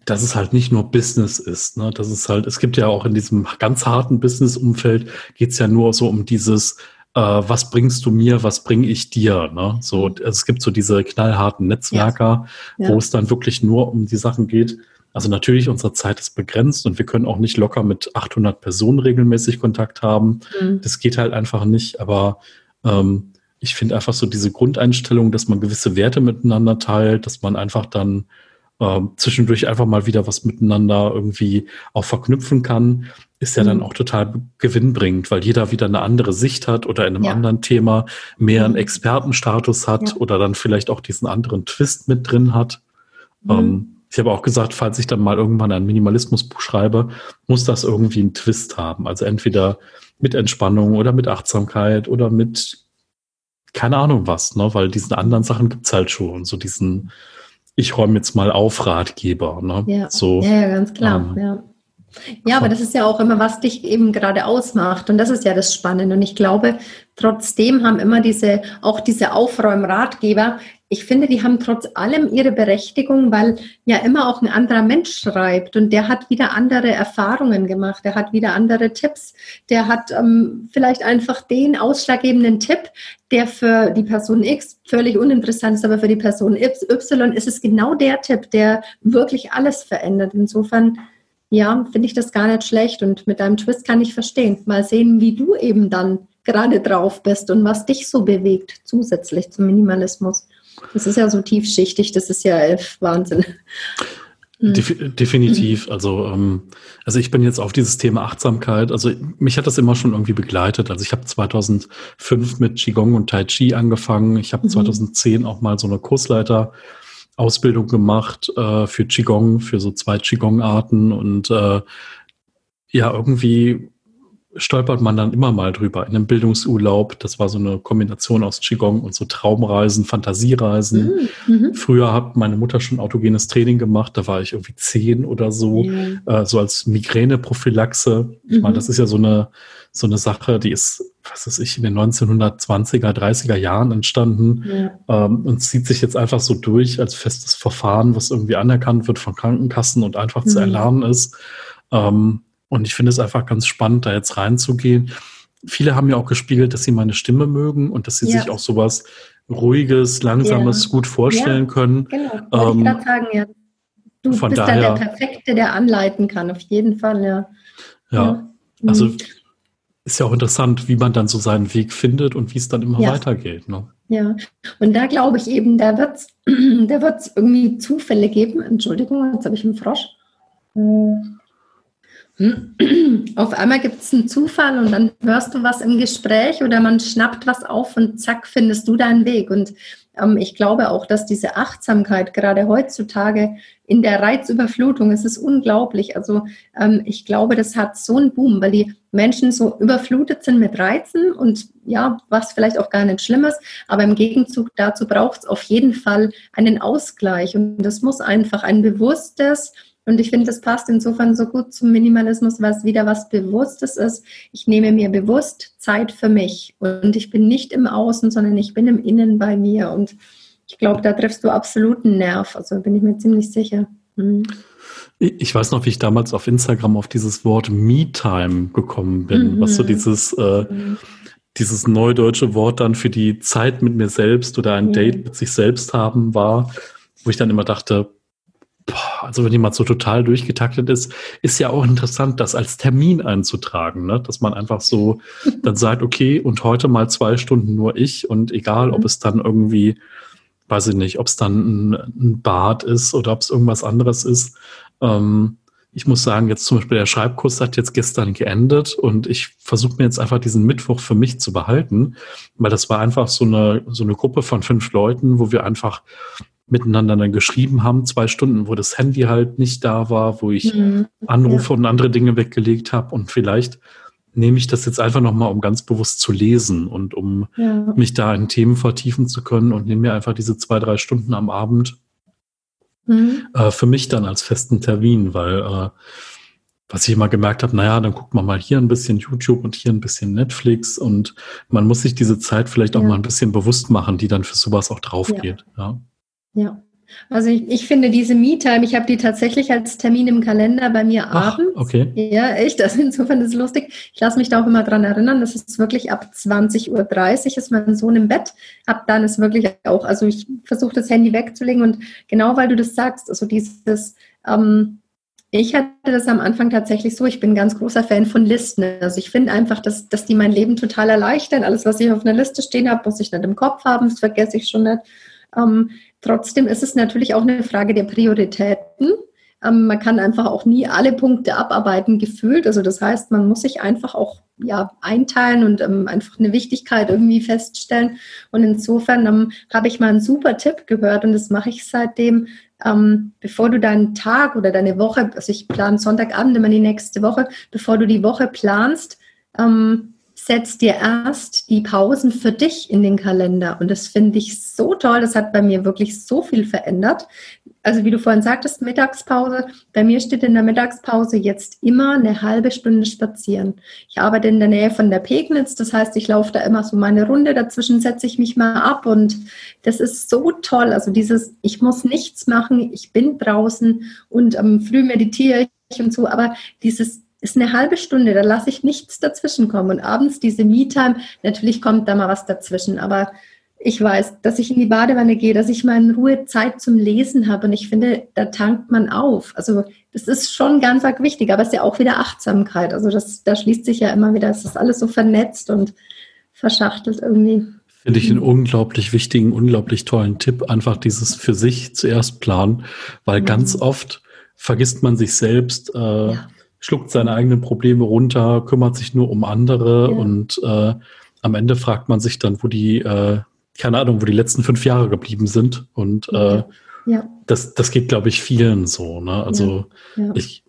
dass es halt nicht nur Business ist. Ne? Das ist halt, es gibt ja auch in diesem ganz harten Business-Umfeld geht es ja nur so um dieses, äh, was bringst du mir, was bringe ich dir. Ne? So, also es gibt so diese knallharten Netzwerker, ja. Ja. wo es dann wirklich nur um die Sachen geht. Also natürlich, unsere Zeit ist begrenzt und wir können auch nicht locker mit 800 Personen regelmäßig Kontakt haben. Mhm. Das geht halt einfach nicht. Aber ähm, ich finde einfach so diese Grundeinstellung, dass man gewisse Werte miteinander teilt, dass man einfach dann ähm, zwischendurch einfach mal wieder was miteinander irgendwie auch verknüpfen kann, ist ja mhm. dann auch total gewinnbringend, weil jeder wieder eine andere Sicht hat oder in einem ja. anderen Thema mehr einen mhm. Expertenstatus hat ja. oder dann vielleicht auch diesen anderen Twist mit drin hat. Mhm. Ähm, ich habe auch gesagt, falls ich dann mal irgendwann ein Minimalismusbuch schreibe, muss das irgendwie einen Twist haben. Also entweder mit Entspannung oder mit Achtsamkeit oder mit keine Ahnung was, ne? Weil diesen anderen Sachen gibt's halt schon. So diesen, ich räume jetzt mal auf Ratgeber, ne? Ja, so, ja, ja ganz klar. Ähm, ja. Ja, aber das ist ja auch immer, was dich eben gerade ausmacht. Und das ist ja das Spannende. Und ich glaube, trotzdem haben immer diese, auch diese Aufräumratgeber, ich finde, die haben trotz allem ihre Berechtigung, weil ja immer auch ein anderer Mensch schreibt und der hat wieder andere Erfahrungen gemacht, der hat wieder andere Tipps, der hat ähm, vielleicht einfach den ausschlaggebenden Tipp, der für die Person X völlig uninteressant ist, aber für die Person Y ist es genau der Tipp, der wirklich alles verändert. Insofern ja, finde ich das gar nicht schlecht und mit deinem Twist kann ich verstehen. Mal sehen, wie du eben dann gerade drauf bist und was dich so bewegt, zusätzlich zum Minimalismus. Das ist ja so tiefschichtig, das ist ja Wahnsinn. Hm. definitiv. Also, ähm, also ich bin jetzt auf dieses Thema Achtsamkeit. Also mich hat das immer schon irgendwie begleitet. Also ich habe 2005 mit Qigong und Tai Chi angefangen. Ich habe mhm. 2010 auch mal so eine Kursleiter Ausbildung gemacht äh, für Qigong, für so zwei Qigong-Arten und äh, ja, irgendwie stolpert man dann immer mal drüber. In einem Bildungsurlaub, das war so eine Kombination aus Qigong und so Traumreisen, Fantasiereisen. Mhm. mhm. Früher hat meine Mutter schon autogenes Training gemacht, da war ich irgendwie zehn oder so, mhm. äh, so als Migräneprophylaxe. Ich meine, das mhm. ist ja so eine, so eine Sache, die ist, was weiß ich, in den 1920er, 30er Jahren entstanden ja. ähm, und zieht sich jetzt einfach so durch als festes Verfahren, was irgendwie anerkannt wird von Krankenkassen und einfach zu mhm. erlernen ist. Ähm, und ich finde es einfach ganz spannend, da jetzt reinzugehen. Viele haben ja auch gespiegelt, dass sie meine Stimme mögen und dass sie ja. sich auch sowas Ruhiges, Langsames ja. gut vorstellen können. Genau, ähm, ich gerade sagen, ja. Du bist daher, dann der Perfekte, der anleiten kann, auf jeden Fall, ja. Ja, also mhm. Ist ja auch interessant, wie man dann so seinen Weg findet und wie es dann immer weitergeht. Ne? Ja, und da glaube ich eben, da wird es da wird's irgendwie Zufälle geben. Entschuldigung, jetzt habe ich einen Frosch. Äh, auf einmal gibt es einen Zufall und dann hörst du was im Gespräch oder man schnappt was auf und zack, findest du deinen Weg. Und ich glaube auch, dass diese Achtsamkeit gerade heutzutage in der Reizüberflutung, es ist unglaublich. Also ähm, ich glaube, das hat so einen Boom, weil die Menschen so überflutet sind mit Reizen und ja, was vielleicht auch gar nicht schlimm ist, aber im Gegenzug dazu braucht es auf jeden Fall einen Ausgleich und das muss einfach ein bewusstes, und ich finde, das passt insofern so gut zum Minimalismus, was wieder was Bewusstes ist. Ich nehme mir bewusst Zeit für mich und ich bin nicht im Außen, sondern ich bin im Innen bei mir. Und ich glaube, da triffst du absoluten Nerv. Also bin ich mir ziemlich sicher. Hm. Ich weiß noch, wie ich damals auf Instagram auf dieses Wort Me-Time gekommen bin, mhm. was so dieses, äh, mhm. dieses neudeutsche Wort dann für die Zeit mit mir selbst oder ein mhm. Date mit sich selbst haben war, wo ich dann immer dachte, also wenn jemand so total durchgetaktet ist, ist ja auch interessant, das als Termin einzutragen, ne? dass man einfach so dann sagt, okay, und heute mal zwei Stunden nur ich und egal, ob mhm. es dann irgendwie, weiß ich nicht, ob es dann ein, ein Bad ist oder ob es irgendwas anderes ist. Ähm, ich muss sagen, jetzt zum Beispiel der Schreibkurs hat jetzt gestern geendet und ich versuche mir jetzt einfach diesen Mittwoch für mich zu behalten, weil das war einfach so eine, so eine Gruppe von fünf Leuten, wo wir einfach miteinander dann geschrieben haben, zwei Stunden, wo das Handy halt nicht da war, wo ich mhm. Anrufe ja. und andere Dinge weggelegt habe und vielleicht nehme ich das jetzt einfach nochmal, um ganz bewusst zu lesen und um ja. mich da in Themen vertiefen zu können und nehme mir einfach diese zwei, drei Stunden am Abend mhm. äh, für mich dann als festen Termin, weil äh, was ich immer gemerkt habe, naja, dann guckt man mal hier ein bisschen YouTube und hier ein bisschen Netflix und man muss sich diese Zeit vielleicht auch ja. mal ein bisschen bewusst machen, die dann für sowas auch drauf geht. Ja. Ja. Also ich, ich finde diese Me-Time, ich habe die tatsächlich als Termin im Kalender bei mir Ach, abends. Okay. Ja, echt. Also insofern ist es lustig. Ich lasse mich da auch immer dran erinnern, das ist wirklich ab 20.30 Uhr ist mein Sohn im Bett. Ab dann ist wirklich auch, also ich versuche das Handy wegzulegen und genau weil du das sagst, also dieses, ähm, ich hatte das am Anfang tatsächlich so, ich bin ein ganz großer Fan von Listen. Also ich finde einfach, dass, dass die mein Leben total erleichtern. Alles, was ich auf einer Liste stehen habe, muss ich nicht im Kopf haben, das vergesse ich schon nicht. Ähm, Trotzdem ist es natürlich auch eine Frage der Prioritäten. Ähm, man kann einfach auch nie alle Punkte abarbeiten, gefühlt. Also das heißt, man muss sich einfach auch ja, einteilen und ähm, einfach eine Wichtigkeit irgendwie feststellen. Und insofern ähm, habe ich mal einen super Tipp gehört und das mache ich seitdem. Ähm, bevor du deinen Tag oder deine Woche, also ich plane Sonntagabend immer die nächste Woche, bevor du die Woche planst, ähm, setz dir erst die Pausen für dich in den Kalender. Und das finde ich so toll. Das hat bei mir wirklich so viel verändert. Also wie du vorhin sagtest, Mittagspause. Bei mir steht in der Mittagspause jetzt immer eine halbe Stunde spazieren. Ich arbeite in der Nähe von der Pegnitz. Das heißt, ich laufe da immer so meine Runde. Dazwischen setze ich mich mal ab. Und das ist so toll. Also dieses, ich muss nichts machen. Ich bin draußen und ähm, früh meditiere ich und so. Aber dieses ist eine halbe Stunde, da lasse ich nichts dazwischen kommen. Und abends diese Me-Time, natürlich kommt da mal was dazwischen, aber ich weiß, dass ich in die Badewanne gehe, dass ich mal in Ruhe Zeit zum Lesen habe. Und ich finde, da tankt man auf. Also das ist schon ganz arg wichtig, aber es ist ja auch wieder Achtsamkeit. Also das, da schließt sich ja immer wieder, es ist alles so vernetzt und verschachtelt irgendwie. Finde ich einen unglaublich wichtigen, unglaublich tollen Tipp, einfach dieses für sich zuerst planen, weil mhm. ganz oft vergisst man sich selbst. Äh, ja schluckt seine eigenen Probleme runter, kümmert sich nur um andere ja. und äh, am Ende fragt man sich dann, wo die, äh, keine Ahnung, wo die letzten fünf Jahre geblieben sind. Und äh, ja. das, das geht, glaube ich, vielen so. Ne? Also ja. ich.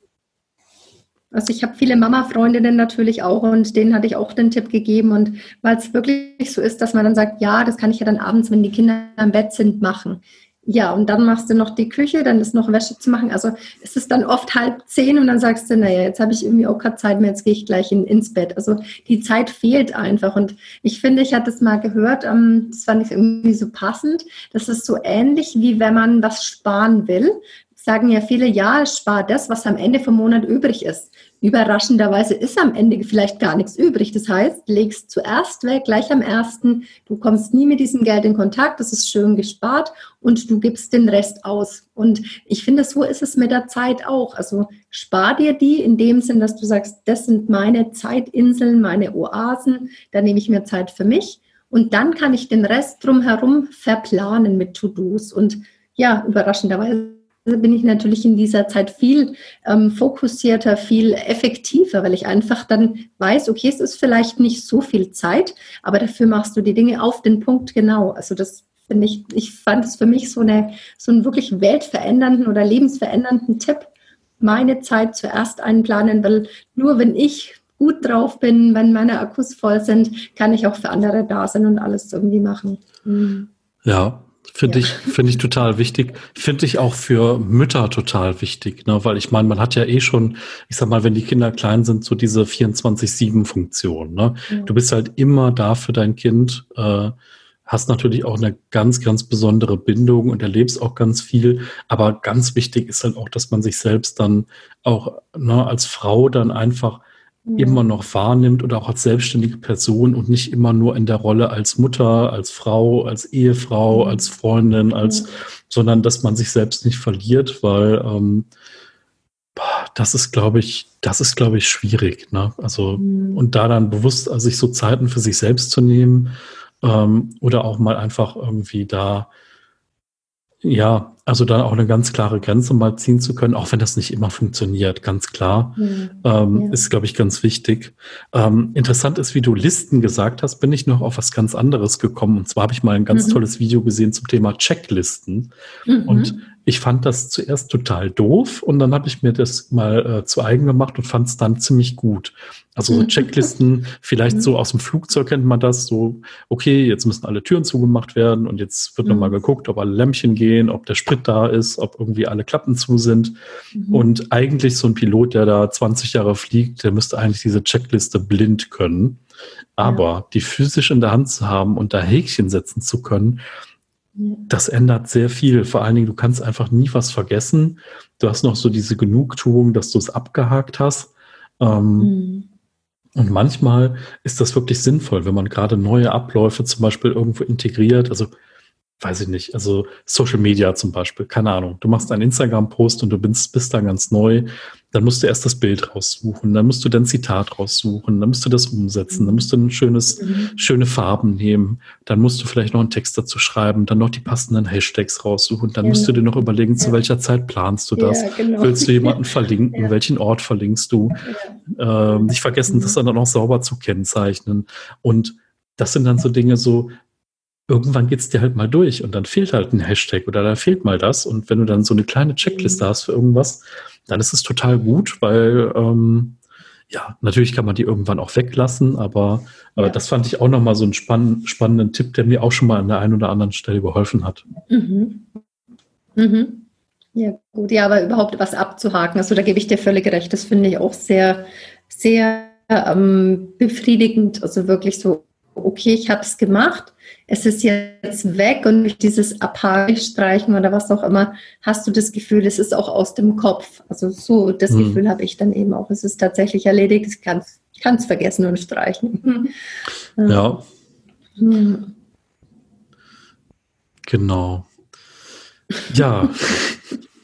Also ich habe viele Mama-Freundinnen natürlich auch und denen hatte ich auch den Tipp gegeben. Und weil es wirklich so ist, dass man dann sagt, ja, das kann ich ja dann abends, wenn die Kinder im Bett sind, machen. Ja, und dann machst du noch die Küche, dann ist noch Wäsche zu machen. Also es ist dann oft halb zehn und dann sagst du, naja, jetzt habe ich irgendwie auch keine Zeit mehr, jetzt gehe ich gleich in, ins Bett. Also die Zeit fehlt einfach. Und ich finde, ich hatte es mal gehört, ähm, das fand ich irgendwie so passend. Das ist so ähnlich, wie wenn man was sparen will. Sagen ja viele, ja, spar das, was am Ende vom Monat übrig ist. Überraschenderweise ist am Ende vielleicht gar nichts übrig. Das heißt, legst zuerst weg, gleich am ersten. Du kommst nie mit diesem Geld in Kontakt. Das ist schön gespart und du gibst den Rest aus. Und ich finde, so ist es mit der Zeit auch. Also spar dir die in dem Sinn, dass du sagst, das sind meine Zeitinseln, meine Oasen. Da nehme ich mir Zeit für mich. Und dann kann ich den Rest drumherum verplanen mit To-Dos. Und ja, überraschenderweise bin ich natürlich in dieser Zeit viel ähm, fokussierter, viel effektiver, weil ich einfach dann weiß, okay, es ist vielleicht nicht so viel Zeit, aber dafür machst du die Dinge auf den Punkt genau. Also das finde ich, ich fand es für mich so, eine, so einen wirklich weltverändernden oder lebensverändernden Tipp, meine Zeit zuerst einplanen, weil nur wenn ich gut drauf bin, wenn meine Akkus voll sind, kann ich auch für andere da sein und alles irgendwie machen. Mhm. Ja, Finde ja. ich, finde ich total wichtig. Finde ich auch für Mütter total wichtig, ne? weil ich meine, man hat ja eh schon, ich sag mal, wenn die Kinder klein sind, so diese 24-7-Funktion. Ne? Ja. Du bist halt immer da für dein Kind, äh, hast natürlich auch eine ganz, ganz besondere Bindung und erlebst auch ganz viel. Aber ganz wichtig ist halt auch, dass man sich selbst dann auch ne, als Frau dann einfach. Immer noch wahrnimmt oder auch als selbstständige Person und nicht immer nur in der Rolle als Mutter, als Frau, als Ehefrau, mhm. als Freundin, als, sondern dass man sich selbst nicht verliert, weil ähm, das ist, glaube ich, das ist, glaube ich, schwierig. Ne? Also, mhm. und da dann bewusst also sich so Zeiten für sich selbst zu nehmen ähm, oder auch mal einfach irgendwie da ja, also da auch eine ganz klare Grenze mal ziehen zu können, auch wenn das nicht immer funktioniert, ganz klar, mhm. ähm, ja. ist, glaube ich, ganz wichtig. Ähm, interessant ist, wie du Listen gesagt hast, bin ich noch auf was ganz anderes gekommen. Und zwar habe ich mal ein ganz mhm. tolles Video gesehen zum Thema Checklisten. Mhm. Und ich fand das zuerst total doof und dann habe ich mir das mal äh, zu eigen gemacht und fand es dann ziemlich gut. Also so mhm. Checklisten, vielleicht so mhm. aus dem Flugzeug kennt man das, so, okay, jetzt müssen alle Türen zugemacht werden und jetzt wird mhm. nochmal geguckt, ob alle Lämpchen gehen, ob der Sprit da ist, ob irgendwie alle Klappen zu sind. Mhm. Und eigentlich so ein Pilot, der da 20 Jahre fliegt, der müsste eigentlich diese Checkliste blind können. Aber ja. die physisch in der Hand zu haben und da Häkchen setzen zu können, das ändert sehr viel. Vor allen Dingen, du kannst einfach nie was vergessen. Du hast noch so diese Genugtuung, dass du es abgehakt hast. Ähm, mhm. Und manchmal ist das wirklich sinnvoll, wenn man gerade neue Abläufe zum Beispiel irgendwo integriert. Also, weiß ich nicht, also Social Media zum Beispiel, keine Ahnung. Du machst einen Instagram-Post und du bist, bist da ganz neu. Dann musst du erst das Bild raussuchen, dann musst du dein Zitat raussuchen, dann musst du das umsetzen, dann musst du ein schönes, mhm. schöne Farben nehmen, dann musst du vielleicht noch einen Text dazu schreiben, dann noch die passenden Hashtags raussuchen, dann ja. musst du dir noch überlegen, zu welcher Zeit planst du das? Ja, genau. Willst du jemanden verlinken? Ja. Welchen Ort verlinkst du? Ähm, nicht vergessen, das mhm. dann auch sauber zu kennzeichnen. Und das sind dann so Dinge so, irgendwann geht es dir halt mal durch und dann fehlt halt ein Hashtag oder da fehlt mal das. Und wenn du dann so eine kleine Checkliste mhm. hast für irgendwas, dann ist es total gut, weil ähm, ja, natürlich kann man die irgendwann auch weglassen, aber, aber das fand ich auch nochmal so einen spann spannenden Tipp, der mir auch schon mal an der einen oder anderen Stelle geholfen hat. Mhm. Mhm. Ja, gut, ja, aber überhaupt was abzuhaken, also da gebe ich dir völlig recht, das finde ich auch sehr, sehr ähm, befriedigend, also wirklich so, okay, ich habe es gemacht, es ist jetzt weg und durch dieses Abhaarstreichen oder was auch immer, hast du das Gefühl, es ist auch aus dem Kopf. Also so das mhm. Gefühl habe ich dann eben auch. Es ist tatsächlich erledigt, ich kann es vergessen und streichen. ja. ja. Genau. Ja.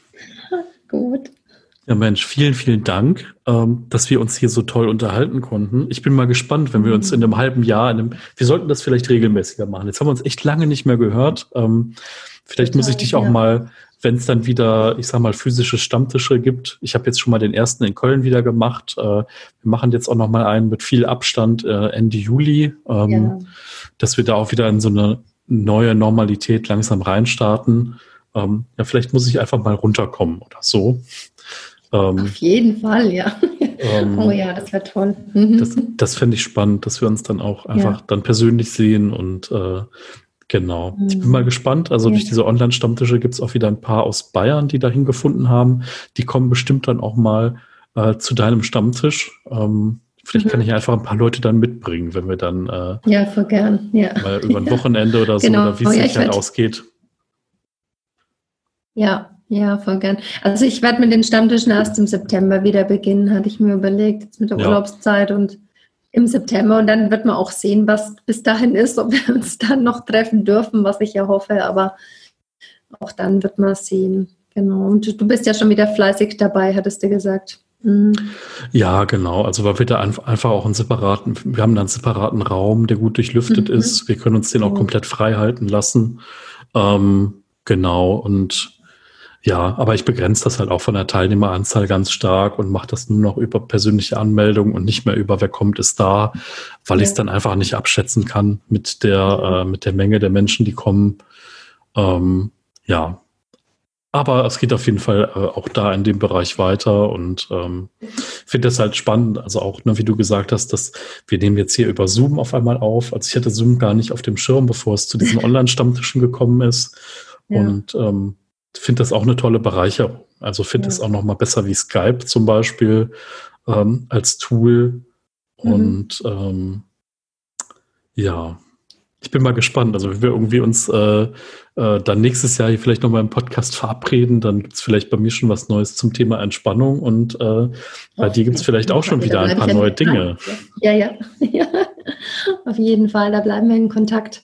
Gut. Ja, Mensch, vielen, vielen Dank, ähm, dass wir uns hier so toll unterhalten konnten. Ich bin mal gespannt, wenn wir uns in einem halben Jahr, in einem, wir sollten das vielleicht regelmäßiger machen. Jetzt haben wir uns echt lange nicht mehr gehört. Ähm, vielleicht Total, muss ich dich auch ja. mal, wenn es dann wieder, ich sag mal, physische Stammtische gibt. Ich habe jetzt schon mal den ersten in Köln wieder gemacht. Äh, wir machen jetzt auch noch mal einen mit viel Abstand äh, Ende Juli, ähm, ja. dass wir da auch wieder in so eine neue Normalität langsam reinstarten. Ähm, ja, vielleicht muss ich einfach mal runterkommen oder so. Ähm, Auf jeden Fall, ja. Ähm, oh ja, das wäre toll. Mhm. Das, das fände ich spannend, dass wir uns dann auch einfach ja. dann persönlich sehen und äh, genau. Mhm. Ich bin mal gespannt. Also ja. durch diese Online-Stammtische gibt es auch wieder ein paar aus Bayern, die dahin gefunden haben. Die kommen bestimmt dann auch mal äh, zu deinem Stammtisch. Ähm, Vielleicht mhm. kann ich einfach ein paar Leute dann mitbringen, wenn wir dann äh, ja, voll gern. Ja. mal über ein Wochenende oder so, genau. oder wie es oh, ja, sich halt ausgeht. Ja, ja, voll gern. Also ich werde mit den Stammtischen erst im September wieder beginnen, hatte ich mir überlegt, jetzt mit der ja. Urlaubszeit und im September. Und dann wird man auch sehen, was bis dahin ist, ob wir uns dann noch treffen dürfen, was ich ja hoffe. Aber auch dann wird man sehen. Genau. Und du bist ja schon wieder fleißig dabei, hattest du gesagt. Mhm. Ja, genau. Also weil wir da einfach auch einen separaten, wir haben da einen separaten Raum, der gut durchlüftet mhm. ist. Wir können uns den auch komplett frei halten lassen. Ähm, genau. Und ja, aber ich begrenze das halt auch von der Teilnehmeranzahl ganz stark und mache das nur noch über persönliche Anmeldung und nicht mehr über wer kommt ist da, weil ja. ich es dann einfach nicht abschätzen kann mit der, äh, mit der Menge der Menschen, die kommen. Ähm, ja. Aber es geht auf jeden Fall äh, auch da in dem Bereich weiter und ähm, finde das halt spannend. Also auch, ne, wie du gesagt hast, dass wir nehmen jetzt hier über Zoom auf einmal auf. Also ich hatte Zoom gar nicht auf dem Schirm, bevor es zu diesen Online-Stammtischen gekommen ist. Ja. Und ähm, finde das auch eine tolle Bereicherung. Also finde es ja. auch noch mal besser wie Skype zum Beispiel ähm, als Tool. Mhm. Und ähm, ja, ich bin mal gespannt. Also wenn wir irgendwie uns äh, äh, dann nächstes Jahr hier vielleicht noch mal im Podcast verabreden, dann gibt es vielleicht bei mir schon was Neues zum Thema Entspannung und äh, bei dir gibt es vielleicht auch schon wieder ein paar neue Dinge. Ja, ja, ja. Auf jeden Fall, da bleiben wir in Kontakt.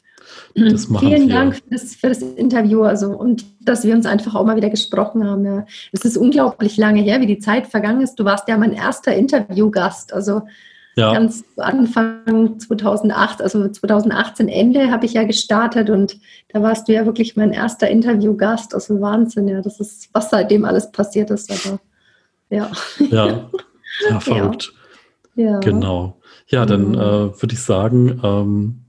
Vielen wir. Dank für das, für das, Interview also, und dass wir uns einfach auch mal wieder gesprochen haben. Ja. Es ist unglaublich lange her, wie die Zeit vergangen ist. Du warst ja mein erster Interviewgast. Also ja. ganz Anfang 2008, also 2018 Ende habe ich ja gestartet und da warst du ja wirklich mein erster Interviewgast. Also Wahnsinn, ja. Das ist, was seitdem alles passiert ist. Aber ja. Ja, ja verrückt. Ja. Genau. Ja, dann mhm. äh, würde ich sagen, ähm,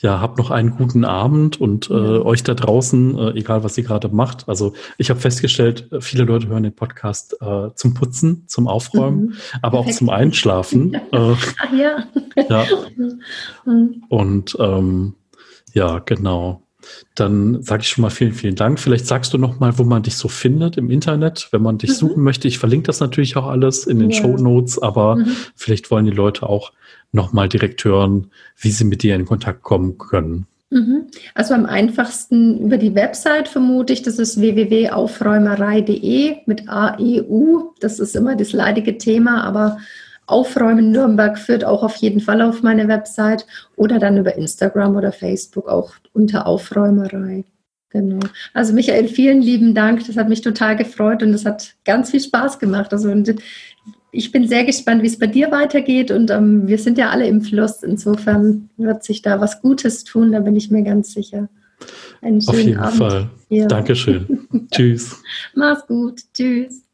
ja, habt noch einen guten Abend und äh, euch da draußen, äh, egal was ihr gerade macht. Also ich habe festgestellt, viele Leute hören den Podcast äh, zum Putzen, zum Aufräumen, mhm. aber auch zum Einschlafen. Äh, Ach ja. ja. Mhm. Und ähm, ja, genau. Dann sage ich schon mal vielen, vielen Dank. Vielleicht sagst du noch mal, wo man dich so findet im Internet, wenn man dich mhm. suchen möchte. Ich verlinke das natürlich auch alles in den ja. Show Notes, aber mhm. vielleicht wollen die Leute auch nochmal direkt hören, wie sie mit dir in Kontakt kommen können? Mhm. Also am einfachsten über die Website vermute ich, das ist www.aufräumerei.de mit AEU. Das ist immer das leidige Thema, aber Aufräumen Nürnberg führt auch auf jeden Fall auf meine Website oder dann über Instagram oder Facebook auch unter Aufräumerei. Genau. Also Michael, vielen lieben Dank. Das hat mich total gefreut und es hat ganz viel Spaß gemacht. Also ich bin sehr gespannt, wie es bei dir weitergeht und ähm, wir sind ja alle im Fluss. Insofern wird sich da was Gutes tun, da bin ich mir ganz sicher. Einen schönen Auf jeden Abend Fall. Hier. Dankeschön. Tschüss. Mach's gut. Tschüss.